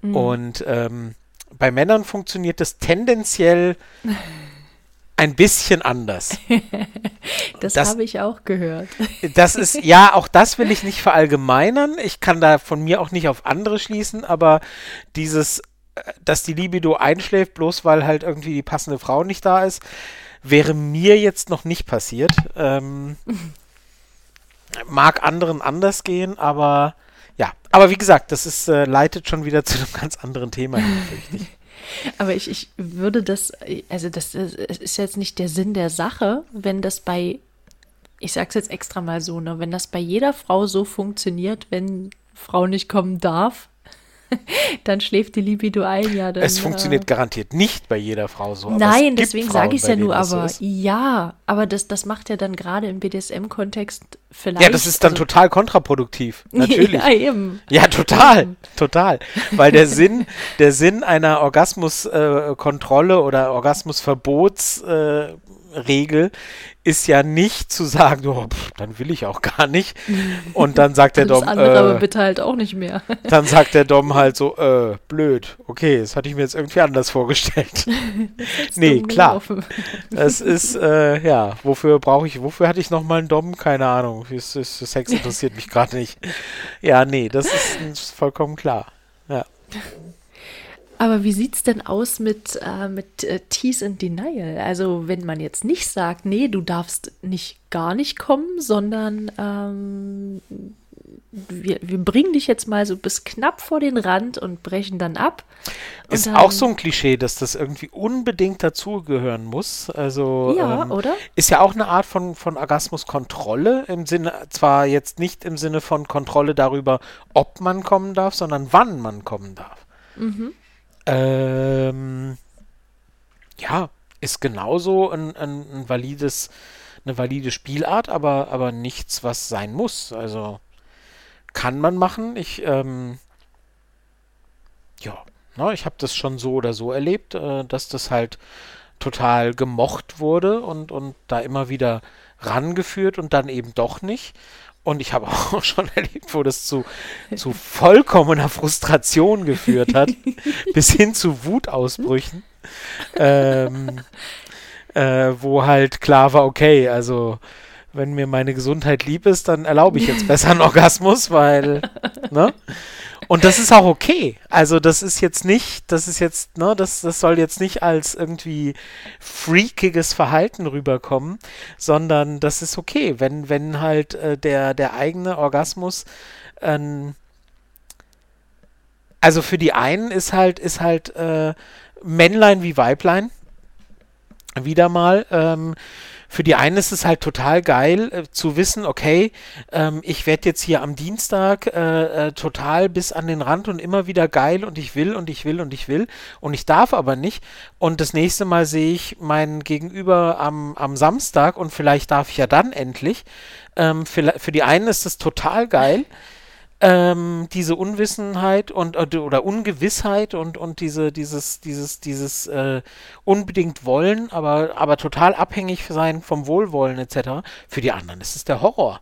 Speaker 2: Mhm. Und ähm, bei Männern funktioniert das tendenziell ein bisschen anders.
Speaker 1: das, das habe ich auch gehört.
Speaker 2: Das ist, ja, auch das will ich nicht verallgemeinern. Ich kann da von mir auch nicht auf andere schließen, aber dieses, äh, dass die Libido einschläft, bloß weil halt irgendwie die passende Frau nicht da ist, wäre mir jetzt noch nicht passiert. Ähm, mag anderen anders gehen, aber ja, aber wie gesagt, das ist, äh, leitet schon wieder zu einem ganz anderen Thema hin.
Speaker 1: Aber ich, ich würde das, also das, das ist jetzt nicht der Sinn der Sache, wenn das bei, ich sag's jetzt extra mal so, ne, wenn das bei jeder Frau so funktioniert, wenn Frau nicht kommen darf, dann schläft die Libido ein, ja. Dann,
Speaker 2: es funktioniert äh, garantiert nicht bei jeder Frau so.
Speaker 1: Nein, deswegen sage ich es ja nur, aber ja, aber das, das macht ja dann gerade im BDSM-Kontext vielleicht.
Speaker 2: Ja, das ist dann also, total kontraproduktiv, natürlich. ja, eben. Ja, total, eben. total. Weil der Sinn, der Sinn einer Orgasmuskontrolle äh, oder Orgasmusverbots äh, Regel ist ja nicht zu sagen, oh, pff, dann will ich auch gar nicht. Und dann sagt der Dom. Das
Speaker 1: andere äh, aber bitte halt auch nicht mehr.
Speaker 2: dann sagt der Dom halt so, äh, blöd, okay, das hatte ich mir jetzt irgendwie anders vorgestellt. nee, klar. Das ist, äh, ja, wofür brauche ich, wofür hatte ich nochmal einen Dom? Keine Ahnung. Sex interessiert mich gerade nicht. Ja, nee, das ist, ist vollkommen klar. Ja.
Speaker 1: Aber wie sieht es denn aus mit, äh, mit äh, Tease and Denial? Also wenn man jetzt nicht sagt, nee, du darfst nicht gar nicht kommen, sondern ähm, wir, wir bringen dich jetzt mal so bis knapp vor den Rand und brechen dann ab.
Speaker 2: Ist dann, auch so ein Klischee, dass das irgendwie unbedingt dazugehören muss. Also
Speaker 1: ja, ähm, oder?
Speaker 2: Ist ja auch eine Art von, von Orgasmuskontrolle im Sinne, zwar jetzt nicht im Sinne von Kontrolle darüber, ob man kommen darf, sondern wann man kommen darf. Mhm. Ähm, ja, ist genauso ein, ein, ein, valides, eine valide Spielart, aber, aber nichts, was sein muss. Also kann man machen. Ich, ähm, ja, na, ich habe das schon so oder so erlebt, äh, dass das halt total gemocht wurde und, und da immer wieder rangeführt und dann eben doch nicht. Und ich habe auch schon erlebt, wo das zu, zu vollkommener Frustration geführt hat, bis hin zu Wutausbrüchen. Ähm, äh, wo halt klar war, okay, also wenn mir meine Gesundheit lieb ist, dann erlaube ich jetzt besser einen Orgasmus, weil, ne? Und das ist auch okay. Also das ist jetzt nicht, das ist jetzt, ne, das, das soll jetzt nicht als irgendwie freakiges Verhalten rüberkommen, sondern das ist okay, wenn, wenn halt äh, der, der eigene Orgasmus ähm, also für die einen ist halt, ist halt äh, Männlein wie Weiblein wieder mal. Ähm, für die einen ist es halt total geil äh, zu wissen, okay, ähm, ich werde jetzt hier am Dienstag äh, äh, total bis an den Rand und immer wieder geil und ich will und ich will und ich will und ich darf aber nicht. Und das nächste Mal sehe ich meinen Gegenüber am, am Samstag und vielleicht darf ich ja dann endlich. Ähm, für, für die einen ist es total geil ähm, diese Unwissenheit und oder Ungewissheit und und diese dieses dieses dieses äh, unbedingt wollen, aber aber total abhängig sein vom Wohlwollen etc. Für die anderen ist es der Horror.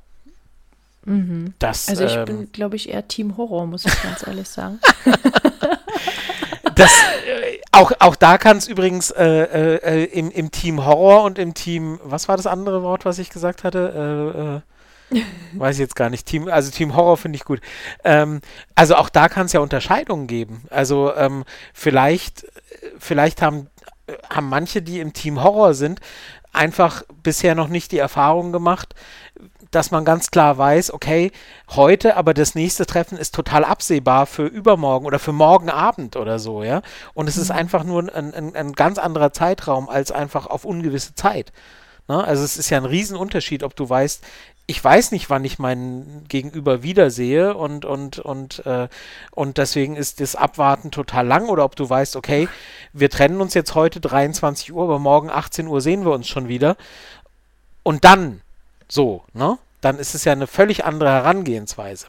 Speaker 1: Mhm. Das, also ich ähm, bin, glaube ich, eher Team Horror, muss ich ganz ehrlich sagen.
Speaker 2: das, äh, auch, auch da kann es übrigens äh, äh, äh, im, im Team Horror und im Team, was war das andere Wort, was ich gesagt hatte? Weiß ich jetzt gar nicht. Team, also Team Horror finde ich gut. Ähm, also auch da kann es ja Unterscheidungen geben. Also ähm, vielleicht, vielleicht haben, haben manche, die im Team Horror sind, einfach bisher noch nicht die Erfahrung gemacht, dass man ganz klar weiß, okay, heute, aber das nächste Treffen ist total absehbar für übermorgen oder für morgen Abend oder so, ja. Und es mhm. ist einfach nur ein, ein, ein ganz anderer Zeitraum als einfach auf ungewisse Zeit. Ne? Also es ist ja ein Riesenunterschied, ob du weißt, ich weiß nicht, wann ich meinen Gegenüber wiedersehe und, und, und, äh, und deswegen ist das Abwarten total lang oder ob du weißt, okay, wir trennen uns jetzt heute 23 Uhr, aber morgen 18 Uhr sehen wir uns schon wieder. Und dann so, ne? Dann ist es ja eine völlig andere Herangehensweise.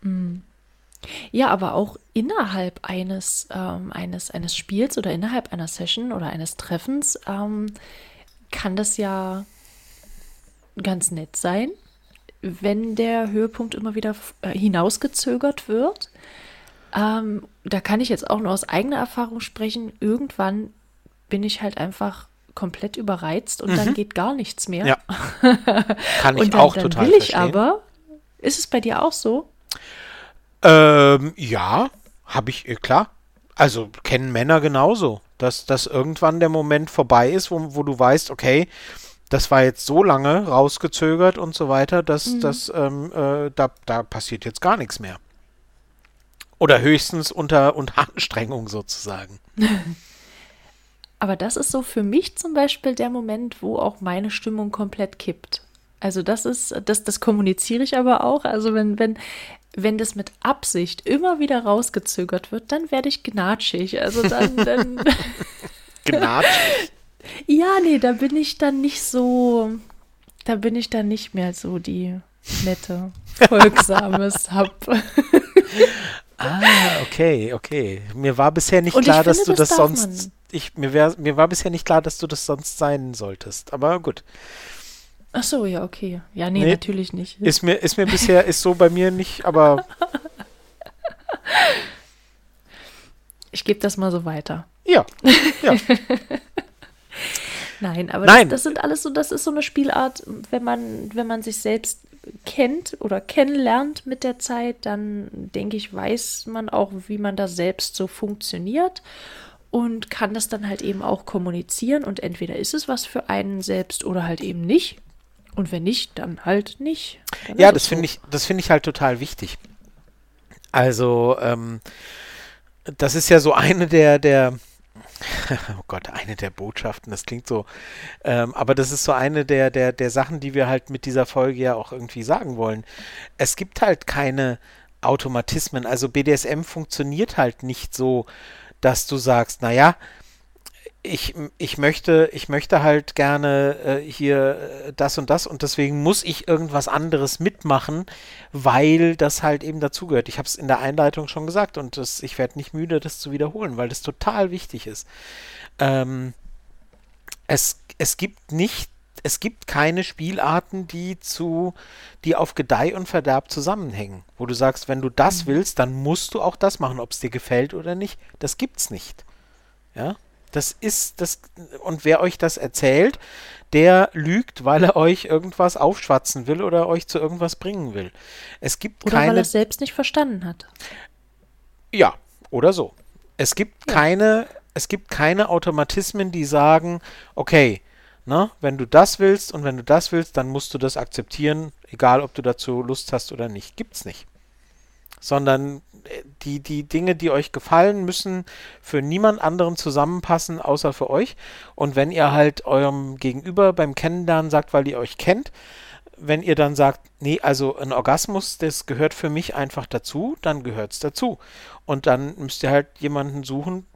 Speaker 1: Mhm. Ja, aber auch innerhalb eines, ähm, eines, eines Spiels oder innerhalb einer Session oder eines Treffens ähm, kann das ja ganz nett sein, wenn der Höhepunkt immer wieder äh, hinausgezögert wird. Ähm, da kann ich jetzt auch nur aus eigener Erfahrung sprechen. Irgendwann bin ich halt einfach komplett überreizt und mhm. dann geht gar nichts mehr. Ja.
Speaker 2: Kann ich dann, auch dann total will ich verstehen. aber.
Speaker 1: Ist es bei dir auch so?
Speaker 2: Ähm, ja, habe ich, äh, klar. Also kennen Männer genauso, dass, dass irgendwann der Moment vorbei ist, wo, wo du weißt, okay, das war jetzt so lange rausgezögert und so weiter, dass mhm. das ähm, äh, da, da passiert jetzt gar nichts mehr. Oder höchstens unter, unter Anstrengung sozusagen.
Speaker 1: Aber das ist so für mich zum Beispiel der Moment, wo auch meine Stimmung komplett kippt. Also das ist, das, das kommuniziere ich aber auch. Also wenn, wenn, wenn das mit Absicht immer wieder rausgezögert wird, dann werde ich gnatschig. Also dann. dann gnatschig? Ja, nee, da bin ich dann nicht so. Da bin ich dann nicht mehr so die nette, folgsame Sub.
Speaker 2: ah, okay, okay. Mir war bisher nicht Und klar, dass finde, du das, das sonst. Ich, mir, wär, mir war bisher nicht klar, dass du das sonst sein solltest. Aber gut.
Speaker 1: Ach so, ja, okay. Ja, nee, nee, natürlich nicht.
Speaker 2: Ist mir, ist mir bisher, ist so bei mir nicht, aber.
Speaker 1: Ich gebe das mal so weiter.
Speaker 2: Ja. ja.
Speaker 1: Nein, aber Nein. Das, das, sind alles so, das ist so eine Spielart, wenn man, wenn man sich selbst kennt oder kennenlernt mit der Zeit, dann denke ich, weiß man auch, wie man da selbst so funktioniert und kann das dann halt eben auch kommunizieren und entweder ist es was für einen selbst oder halt eben nicht. Und wenn nicht, dann halt nicht. Dann
Speaker 2: ja, das so. finde ich, das finde ich halt total wichtig. Also, ähm, das ist ja so eine der, der, oh Gott, eine der Botschaften, das klingt so, ähm, aber das ist so eine der, der, der Sachen, die wir halt mit dieser Folge ja auch irgendwie sagen wollen. Es gibt halt keine Automatismen, also BDSM funktioniert halt nicht so, dass du sagst, naja, ich, ich möchte, ich möchte halt gerne äh, hier äh, das und das und deswegen muss ich irgendwas anderes mitmachen, weil das halt eben dazugehört. Ich habe es in der Einleitung schon gesagt und das, ich werde nicht müde, das zu wiederholen, weil das total wichtig ist. Ähm, es, es gibt nicht, es gibt keine Spielarten, die zu, die auf Gedeih und Verderb zusammenhängen, wo du sagst, wenn du das mhm. willst, dann musst du auch das machen, ob es dir gefällt oder nicht. Das gibt's nicht. Ja, das ist das, und wer euch das erzählt, der lügt, weil er euch irgendwas aufschwatzen will oder euch zu irgendwas bringen will. Es gibt
Speaker 1: oder
Speaker 2: keine.
Speaker 1: weil er es selbst nicht verstanden hat.
Speaker 2: Ja, oder so. Es gibt ja. keine, es gibt keine Automatismen, die sagen, okay, ne, wenn du das willst und wenn du das willst, dann musst du das akzeptieren, egal ob du dazu Lust hast oder nicht. Gibt's nicht. Sondern die, die Dinge, die euch gefallen, müssen für niemand anderen zusammenpassen, außer für euch. Und wenn ihr halt eurem Gegenüber beim Kennenlernen sagt, weil ihr euch kennt, wenn ihr dann sagt, nee, also ein Orgasmus, das gehört für mich einfach dazu, dann gehört es dazu. Und dann müsst ihr halt jemanden suchen,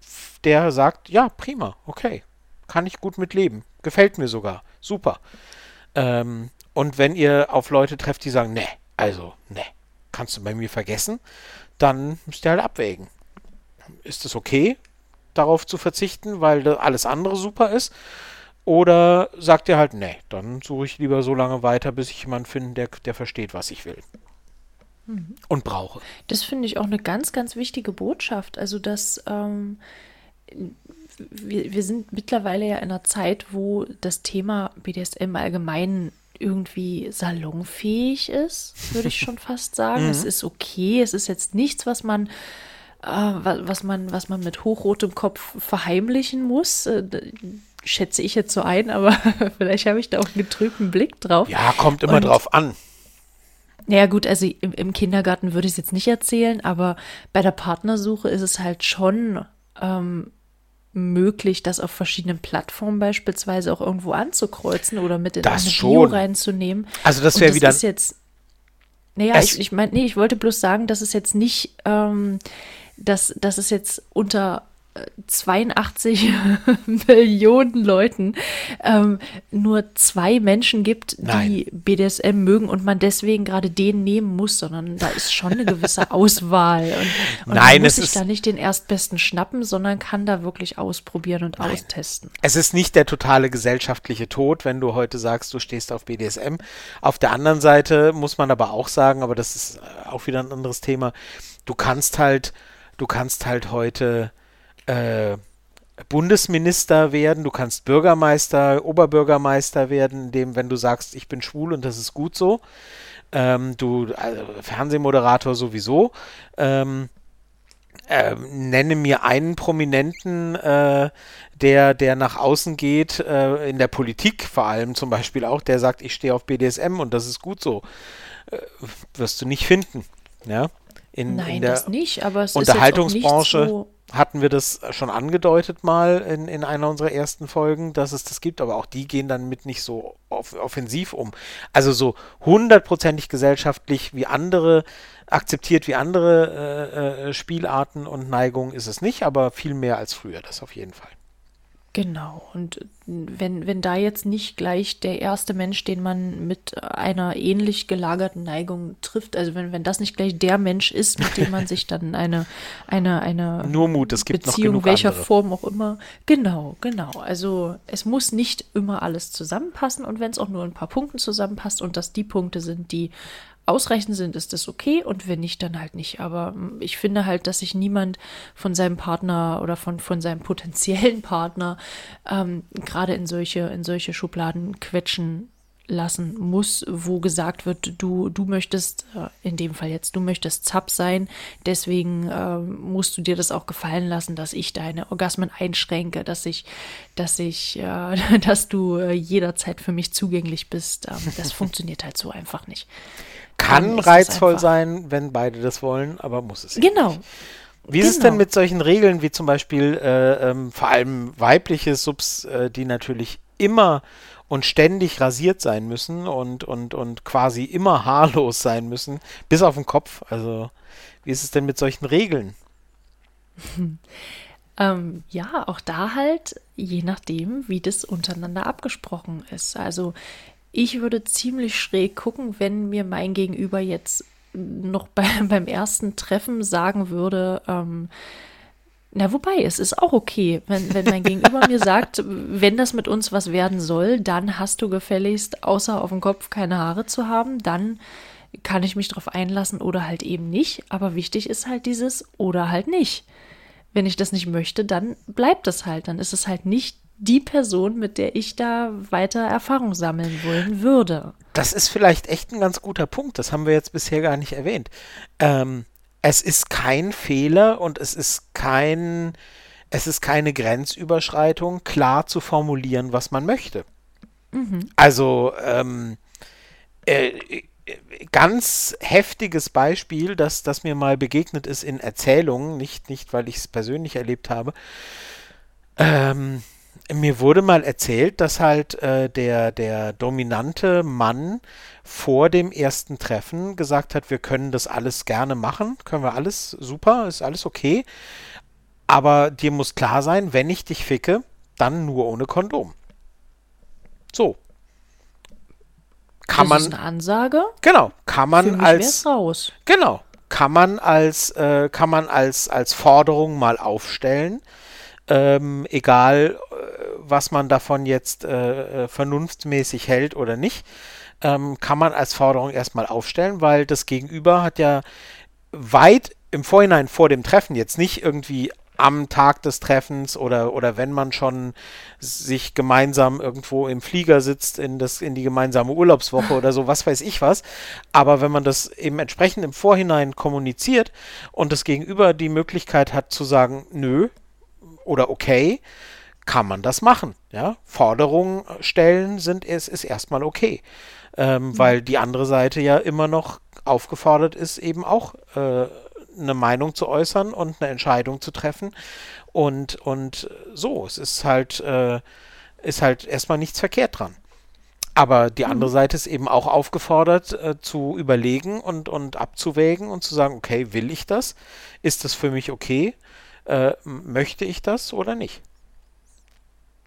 Speaker 2: der sagt, ja, prima, okay, kann ich gut mitleben, gefällt mir sogar, super. Ähm, und wenn ihr auf Leute trefft, die sagen, nee, also, nee, kannst du bei mir vergessen, dann müsst ihr halt abwägen. Ist es okay, darauf zu verzichten, weil alles andere super ist? Oder sagt ihr halt, nee, dann suche ich lieber so lange weiter, bis ich jemanden finde, der, der versteht, was ich will. Mhm. Und brauche.
Speaker 1: Das finde ich auch eine ganz, ganz wichtige Botschaft. Also, dass ähm, wir, wir sind mittlerweile ja in einer Zeit, wo das Thema BDSM allgemein irgendwie salonfähig ist, würde ich schon fast sagen. Mhm. Es ist okay, es ist jetzt nichts, was man äh, was man was man mit hochrotem Kopf verheimlichen muss. Äh, schätze ich jetzt so ein, aber vielleicht habe ich da auch einen getrübten Blick drauf.
Speaker 2: Ja, kommt immer Und, drauf an.
Speaker 1: Naja gut, also im, im Kindergarten würde ich es jetzt nicht erzählen, aber bei der Partnersuche ist es halt schon ähm, möglich, das auf verschiedenen Plattformen beispielsweise auch irgendwo anzukreuzen oder mit in
Speaker 2: das eine
Speaker 1: schon. Bio reinzunehmen.
Speaker 2: Also das wäre wieder.
Speaker 1: Ist jetzt, naja, ich, ich meine, nee, ich wollte bloß sagen, dass es jetzt nicht, ähm, dass, dass es jetzt unter 82 Millionen Leuten ähm, nur zwei Menschen gibt, Nein. die BDSM mögen und man deswegen gerade den nehmen muss, sondern da ist schon eine gewisse Auswahl. Und, und
Speaker 2: Nein,
Speaker 1: man muss
Speaker 2: sich
Speaker 1: da nicht den erstbesten schnappen, sondern kann da wirklich ausprobieren und Nein. austesten.
Speaker 2: Es ist nicht der totale gesellschaftliche Tod, wenn du heute sagst, du stehst auf BDSM. Auf der anderen Seite muss man aber auch sagen, aber das ist auch wieder ein anderes Thema, du kannst halt, du kannst halt heute äh, Bundesminister werden, du kannst Bürgermeister, Oberbürgermeister werden, indem, wenn du sagst, ich bin schwul und das ist gut so. Ähm, du, also Fernsehmoderator sowieso. Ähm, äh, nenne mir einen Prominenten, äh, der, der nach außen geht, äh, in der Politik vor allem zum Beispiel auch, der sagt, ich stehe auf BDSM und das ist gut so. Äh, wirst du nicht finden. Ja?
Speaker 1: In, Nein, in der
Speaker 2: das
Speaker 1: nicht, aber es
Speaker 2: Unterhaltungsbranche.
Speaker 1: Ist jetzt auch nicht so
Speaker 2: hatten wir das schon angedeutet mal in, in einer unserer ersten Folgen, dass es das gibt, aber auch die gehen dann mit nicht so off offensiv um. Also so hundertprozentig gesellschaftlich wie andere, akzeptiert wie andere äh, äh, Spielarten und Neigungen ist es nicht, aber viel mehr als früher, das auf jeden Fall.
Speaker 1: Genau. Und wenn, wenn da jetzt nicht gleich der erste Mensch, den man mit einer ähnlich gelagerten Neigung trifft, also wenn, wenn das nicht gleich der Mensch ist, mit dem man sich dann eine, eine, eine
Speaker 2: Nur Mut, es gibt
Speaker 1: Beziehung,
Speaker 2: noch genug
Speaker 1: welcher
Speaker 2: andere.
Speaker 1: Form auch immer. Genau, genau. Also es muss nicht immer alles zusammenpassen und wenn es auch nur ein paar Punkten zusammenpasst und das die Punkte sind, die ausreichend sind, ist das okay und wenn nicht, dann halt nicht. Aber mm, ich finde halt, dass sich niemand von seinem Partner oder von, von seinem potenziellen Partner ähm, gerade in solche, in solche Schubladen quetschen lassen muss, wo gesagt wird, du, du möchtest, äh, in dem Fall jetzt, du möchtest Zap sein, deswegen äh, musst du dir das auch gefallen lassen, dass ich deine Orgasmen einschränke, dass ich, dass ich, äh, dass du äh, jederzeit für mich zugänglich bist. Ähm, das funktioniert halt so einfach nicht.
Speaker 2: Kann reizvoll sein, wenn beide das wollen, aber muss es
Speaker 1: Genau.
Speaker 2: nicht. Wie ist es
Speaker 1: Genau.
Speaker 2: denn mit solchen Regeln wie zum Beispiel äh, ähm, vor allem weibliche Subs, äh, die natürlich immer und ständig rasiert sein müssen und, und, und quasi immer haarlos sein müssen, bis auf den Kopf? Also, wie ist es denn mit solchen Regeln?
Speaker 1: Ähm, ja, auch da halt, je nachdem, wie das untereinander abgesprochen ist. Also ich würde ziemlich schräg gucken, wenn mir mein Gegenüber jetzt noch bei, beim ersten Treffen sagen würde, ähm, na, wobei, es ist auch okay, wenn, wenn mein Gegenüber mir sagt, wenn das mit uns was werden soll, dann hast du gefälligst, außer auf dem Kopf keine Haare zu haben, dann kann ich mich drauf einlassen oder halt eben nicht. Aber wichtig ist halt dieses oder halt nicht. Wenn ich das nicht möchte, dann bleibt es halt. Dann ist es halt nicht die Person, mit der ich da weiter Erfahrung sammeln wollen würde.
Speaker 2: Das ist vielleicht echt ein ganz guter Punkt. Das haben wir jetzt bisher gar nicht erwähnt. Ähm, es ist kein Fehler und es ist kein, es ist keine Grenzüberschreitung, klar zu formulieren, was man möchte. Also ähm, äh, äh, ganz heftiges Beispiel, das, das mir mal begegnet ist in Erzählungen, nicht, nicht weil ich es persönlich erlebt habe. Ähm, mir wurde mal erzählt, dass halt äh, der, der dominante Mann vor dem ersten Treffen gesagt hat, wir können das alles gerne machen, können wir alles super, ist alles okay. Aber dir muss klar sein, wenn ich dich ficke, dann nur ohne Kondom. So. Kann
Speaker 1: das ist
Speaker 2: man,
Speaker 1: eine Ansage.
Speaker 2: genau, kann
Speaker 1: Für
Speaker 2: man
Speaker 1: mich
Speaker 2: als,
Speaker 1: raus.
Speaker 2: Genau. Kann man als, äh, kann man als, als Forderung mal aufstellen. Ähm, egal, was man davon jetzt äh, äh, vernunftmäßig hält oder nicht, ähm, kann man als Forderung erstmal aufstellen, weil das Gegenüber hat ja weit im Vorhinein vor dem Treffen jetzt nicht irgendwie am Tag des Treffens oder, oder wenn man schon sich gemeinsam irgendwo im Flieger sitzt in, das, in die gemeinsame Urlaubswoche oder so, was weiß ich was. Aber wenn man das eben entsprechend im Vorhinein kommuniziert und das Gegenüber die Möglichkeit hat zu sagen, nö oder okay, kann man das machen. Ja? Forderungen stellen sind es ist erstmal okay. Ähm, Weil die andere Seite ja immer noch aufgefordert ist, eben auch äh, eine Meinung zu äußern und eine Entscheidung zu treffen. Und, und so, es ist halt, äh, ist halt erstmal nichts verkehrt dran. Aber die andere Seite ist eben auch aufgefordert, äh, zu überlegen und, und abzuwägen und zu sagen, okay, will ich das? Ist das für mich okay? Äh, möchte ich das oder nicht?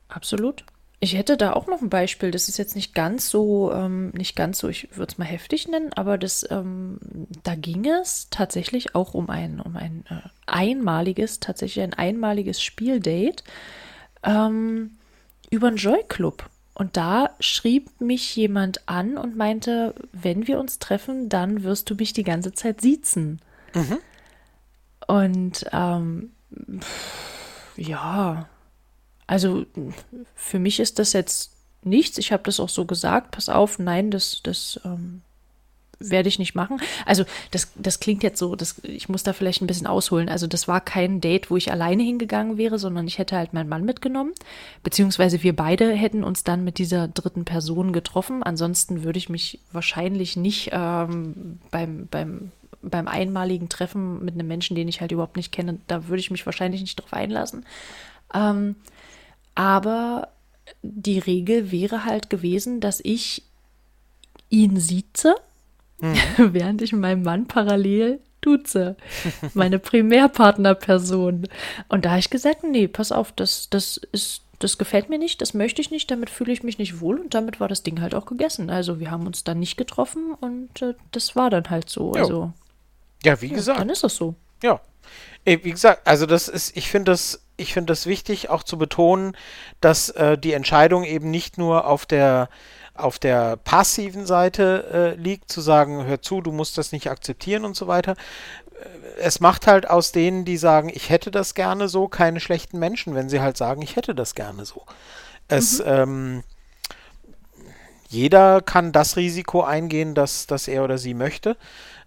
Speaker 1: Absolut. Ich hätte da auch noch ein Beispiel. Das ist jetzt nicht ganz so, ähm, nicht ganz so, ich würde es mal heftig nennen, aber das, ähm, da ging es tatsächlich auch um ein, um ein äh, einmaliges, tatsächlich ein einmaliges Spieldate ähm, über einen Joy Club. Und da schrieb mich jemand an und meinte, wenn wir uns treffen, dann wirst du mich die ganze Zeit siezen. Und ähm, ja, also für mich ist das jetzt nichts. Ich habe das auch so gesagt. Pass auf, nein, das, das ähm, werde ich nicht machen. Also das, das klingt jetzt so, das, ich muss da vielleicht ein bisschen ausholen. Also das war kein Date, wo ich alleine hingegangen wäre, sondern ich hätte halt meinen Mann mitgenommen. Beziehungsweise wir beide hätten uns dann mit dieser dritten Person getroffen. Ansonsten würde ich mich wahrscheinlich nicht ähm, beim, beim beim einmaligen Treffen mit einem Menschen, den ich halt überhaupt nicht kenne, da würde ich mich wahrscheinlich nicht drauf einlassen. Ähm, aber die Regel wäre halt gewesen, dass ich ihn sieze, mhm. während ich meinem Mann parallel duze. Meine Primärpartnerperson. Und da habe ich gesagt, nee, pass auf, das, das ist das gefällt mir nicht, das möchte ich nicht, damit fühle ich mich nicht wohl und damit war das Ding halt auch gegessen. Also wir haben uns dann nicht getroffen und äh, das war dann halt so. Also,
Speaker 2: ja, wie ja, gesagt.
Speaker 1: Dann ist das so.
Speaker 2: Ja. Wie gesagt, also das ist, ich finde das, ich finde das wichtig, auch zu betonen, dass äh, die Entscheidung eben nicht nur auf der auf der passiven Seite äh, liegt, zu sagen, hör zu, du musst das nicht akzeptieren und so weiter. Äh, es macht halt aus denen, die sagen, ich hätte das gerne so, keine schlechten Menschen, wenn sie halt sagen, ich hätte das gerne so. Es, mhm. ähm, jeder kann das Risiko eingehen, dass, dass er oder sie möchte.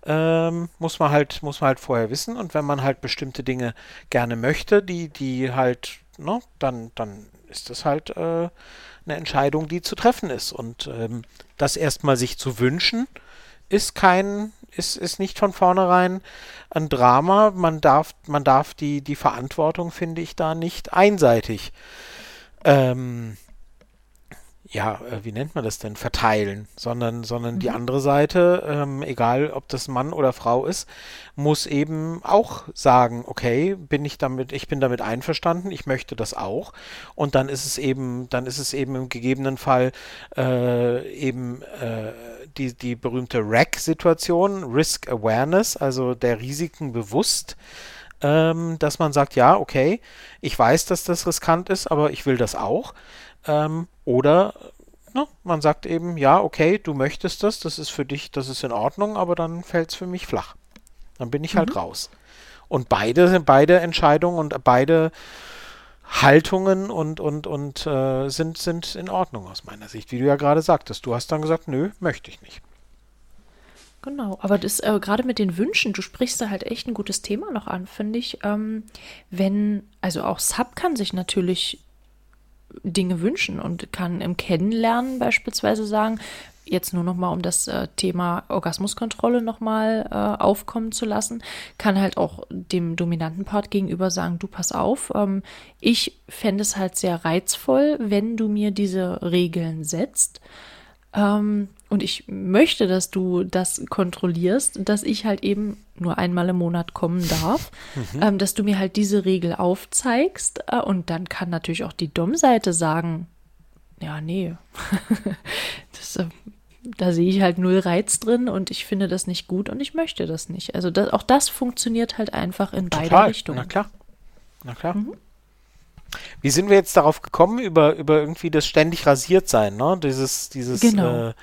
Speaker 2: Ähm, muss man halt, muss man halt vorher wissen. Und wenn man halt bestimmte Dinge gerne möchte, die, die halt, ne, dann, dann ist das halt äh, eine Entscheidung, die zu treffen ist. Und ähm, das erstmal sich zu wünschen, ist kein, ist, ist nicht von vornherein ein Drama. Man darf, man darf die, die Verantwortung, finde ich, da nicht einseitig ähm, ja, äh, wie nennt man das denn, verteilen, sondern, sondern mhm. die andere Seite, ähm, egal ob das Mann oder Frau ist, muss eben auch sagen, okay, bin ich damit, ich bin damit einverstanden, ich möchte das auch. Und dann ist es eben, dann ist es eben im gegebenen Fall äh, eben äh, die, die berühmte RAC-Situation, Risk Awareness, also der Risiken bewusst ähm, dass man sagt, ja, okay, ich weiß, dass das riskant ist, aber ich will das auch. Ähm, oder ne, man sagt eben, ja, okay, du möchtest das, das ist für dich, das ist in Ordnung, aber dann fällt es für mich flach. Dann bin ich halt mhm. raus. Und beide, beide Entscheidungen und beide Haltungen und, und, und äh, sind, sind in Ordnung aus meiner Sicht, wie du ja gerade sagtest. Du hast dann gesagt, nö, möchte ich nicht.
Speaker 1: Genau, aber das äh, gerade mit den Wünschen, du sprichst da halt echt ein gutes Thema noch an, finde ich. Ähm, wenn, also auch Sub kann sich natürlich Dinge wünschen und kann im Kennenlernen beispielsweise sagen, jetzt nur noch mal um das äh, Thema Orgasmuskontrolle noch mal äh, aufkommen zu lassen, kann halt auch dem dominanten Part gegenüber sagen, du pass auf, ähm, ich fände es halt sehr reizvoll, wenn du mir diese Regeln setzt. Ähm, und ich möchte, dass du das kontrollierst, dass ich halt eben nur einmal im Monat kommen darf, mhm. ähm, dass du mir halt diese Regel aufzeigst. Äh, und dann kann natürlich auch die Dom-Seite sagen, ja, nee, das, äh, da sehe ich halt null Reiz drin und ich finde das nicht gut und ich möchte das nicht. Also das, auch das funktioniert halt einfach in Total. beide Richtungen.
Speaker 2: Na klar. Na klar. Mhm. Wie sind wir jetzt darauf gekommen, über, über irgendwie das ständig rasiert sein, ne? Dieses, dieses genau. äh,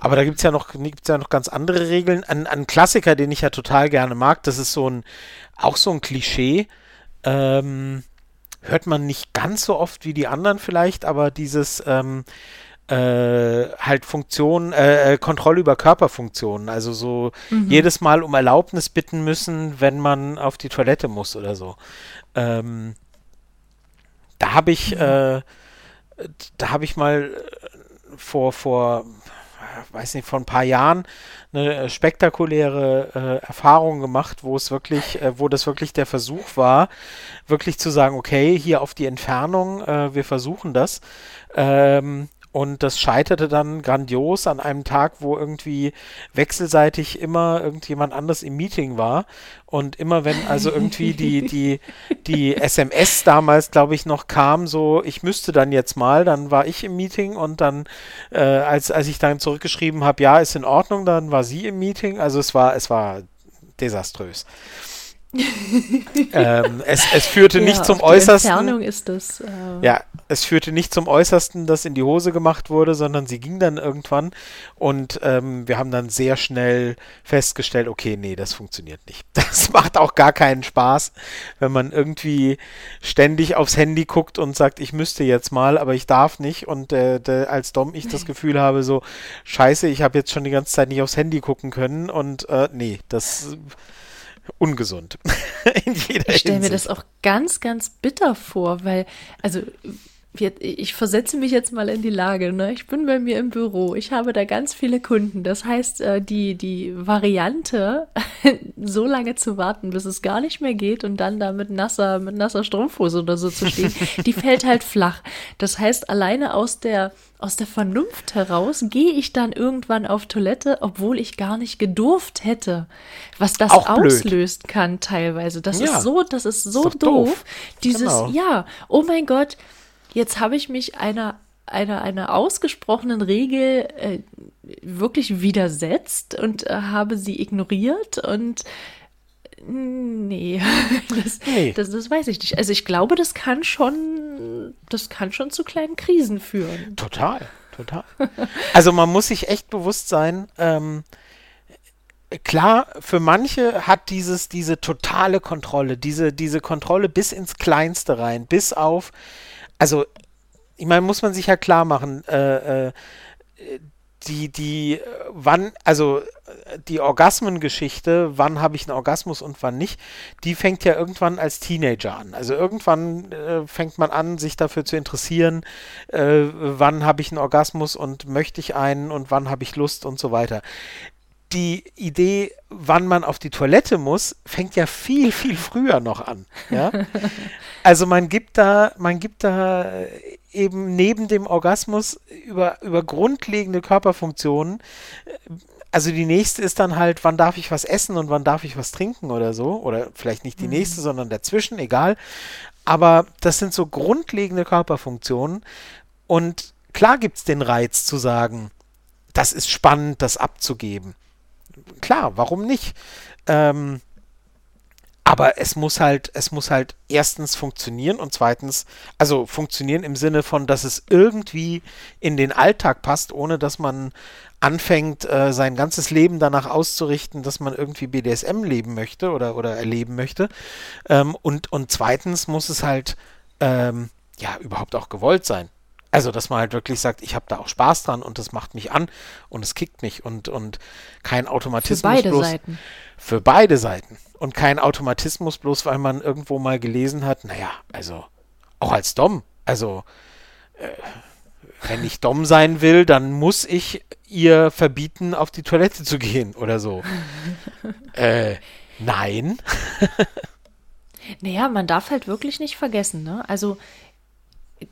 Speaker 2: aber da gibt es ja, noch, gibt's ja noch ganz andere Regeln. Ein, ein Klassiker, den ich ja total gerne mag, das ist so ein, auch so ein Klischee. Ähm, hört man nicht ganz so oft wie die anderen vielleicht, aber dieses ähm, äh, halt Funktion, äh, äh, Kontrolle über Körperfunktionen. Also so mhm. jedes Mal um Erlaubnis bitten müssen, wenn man auf die Toilette muss oder so. Ähm, da habe ich, mhm. äh, da habe ich mal äh, vor, vor weiß nicht, vor ein paar Jahren eine äh, spektakuläre äh, Erfahrung gemacht, wo es wirklich, äh, wo das wirklich der Versuch war, wirklich zu sagen, okay, hier auf die Entfernung, äh, wir versuchen das. Ähm, und das scheiterte dann grandios an einem Tag, wo irgendwie wechselseitig immer irgendjemand anders im Meeting war. Und immer wenn also irgendwie die, die, die SMS damals, glaube ich, noch kam, so, ich müsste dann jetzt mal, dann war ich im Meeting und dann, äh, als, als ich dann zurückgeschrieben habe, ja, ist in Ordnung, dann war sie im Meeting. Also es war, es war desaströs ähm, es, es führte ja, nicht zum Äußersten.
Speaker 1: Entfernung ist das.
Speaker 2: Äh ja, es führte nicht zum Äußersten, dass in die Hose gemacht wurde, sondern sie ging dann irgendwann und ähm, wir haben dann sehr schnell festgestellt, okay, nee, das funktioniert nicht. Das macht auch gar keinen Spaß, wenn man irgendwie ständig aufs Handy guckt und sagt, ich müsste jetzt mal, aber ich darf nicht und äh, als Dom ich das Gefühl habe, so, scheiße, ich habe jetzt schon die ganze Zeit nicht aufs Handy gucken können und äh, nee, das ungesund.
Speaker 1: In jeder ich stelle mir das auch ganz, ganz bitter vor, weil, also ich versetze mich jetzt mal in die Lage, ne? Ich bin bei mir im Büro, ich habe da ganz viele Kunden. Das heißt, äh, die, die Variante, so lange zu warten, bis es gar nicht mehr geht und dann da mit nasser, mit nasser Strumpfhose oder so zu stehen, die fällt halt flach. Das heißt, alleine aus der, aus der Vernunft heraus gehe ich dann irgendwann auf Toilette, obwohl ich gar nicht gedurft hätte. Was das Auch auslöst blöd. kann teilweise. Das ja, ist so, das ist so ist doof. doof. Dieses, genau. ja, oh mein Gott, jetzt habe ich mich einer, einer, einer ausgesprochenen Regel äh, wirklich widersetzt und äh, habe sie ignoriert und nee, das, nee. Das, das weiß ich nicht. Also ich glaube, das kann schon, das kann schon zu kleinen Krisen führen.
Speaker 2: Total, total. Also man muss sich echt bewusst sein, ähm, klar, für manche hat dieses, diese totale Kontrolle, diese, diese Kontrolle bis ins Kleinste rein, bis auf also, ich meine, muss man sich ja klar machen, äh, äh, die, die, wann, also die Orgasmengeschichte, wann habe ich einen Orgasmus und wann nicht, die fängt ja irgendwann als Teenager an. Also irgendwann äh, fängt man an, sich dafür zu interessieren, äh, wann habe ich einen Orgasmus und möchte ich einen und wann habe ich Lust und so weiter die Idee, wann man auf die Toilette muss, fängt ja viel, viel früher noch an. Ja? also man gibt da, man gibt da eben neben dem Orgasmus über, über grundlegende Körperfunktionen. Also die nächste ist dann halt, wann darf ich was essen und wann darf ich was trinken oder so. Oder vielleicht nicht die mhm. nächste, sondern dazwischen, egal. Aber das sind so grundlegende Körperfunktionen. Und klar gibt es den Reiz zu sagen, das ist spannend, das abzugeben klar, warum nicht? Ähm, aber es muss halt, es muss halt erstens funktionieren und zweitens, also funktionieren im Sinne von, dass es irgendwie in den Alltag passt, ohne dass man anfängt, äh, sein ganzes Leben danach auszurichten, dass man irgendwie BDSM leben möchte oder, oder erleben möchte. Ähm, und, und zweitens muss es halt ähm, ja überhaupt auch gewollt sein. Also, dass man halt wirklich sagt, ich habe da auch Spaß dran und das macht mich an und es kickt mich und, und kein Automatismus. Für
Speaker 1: beide bloß, Seiten.
Speaker 2: Für beide Seiten. Und kein Automatismus, bloß weil man irgendwo mal gelesen hat, naja, also auch als Dom. Also, äh, wenn ich Dom sein will, dann muss ich ihr verbieten, auf die Toilette zu gehen oder so. äh, nein.
Speaker 1: naja, man darf halt wirklich nicht vergessen, ne? Also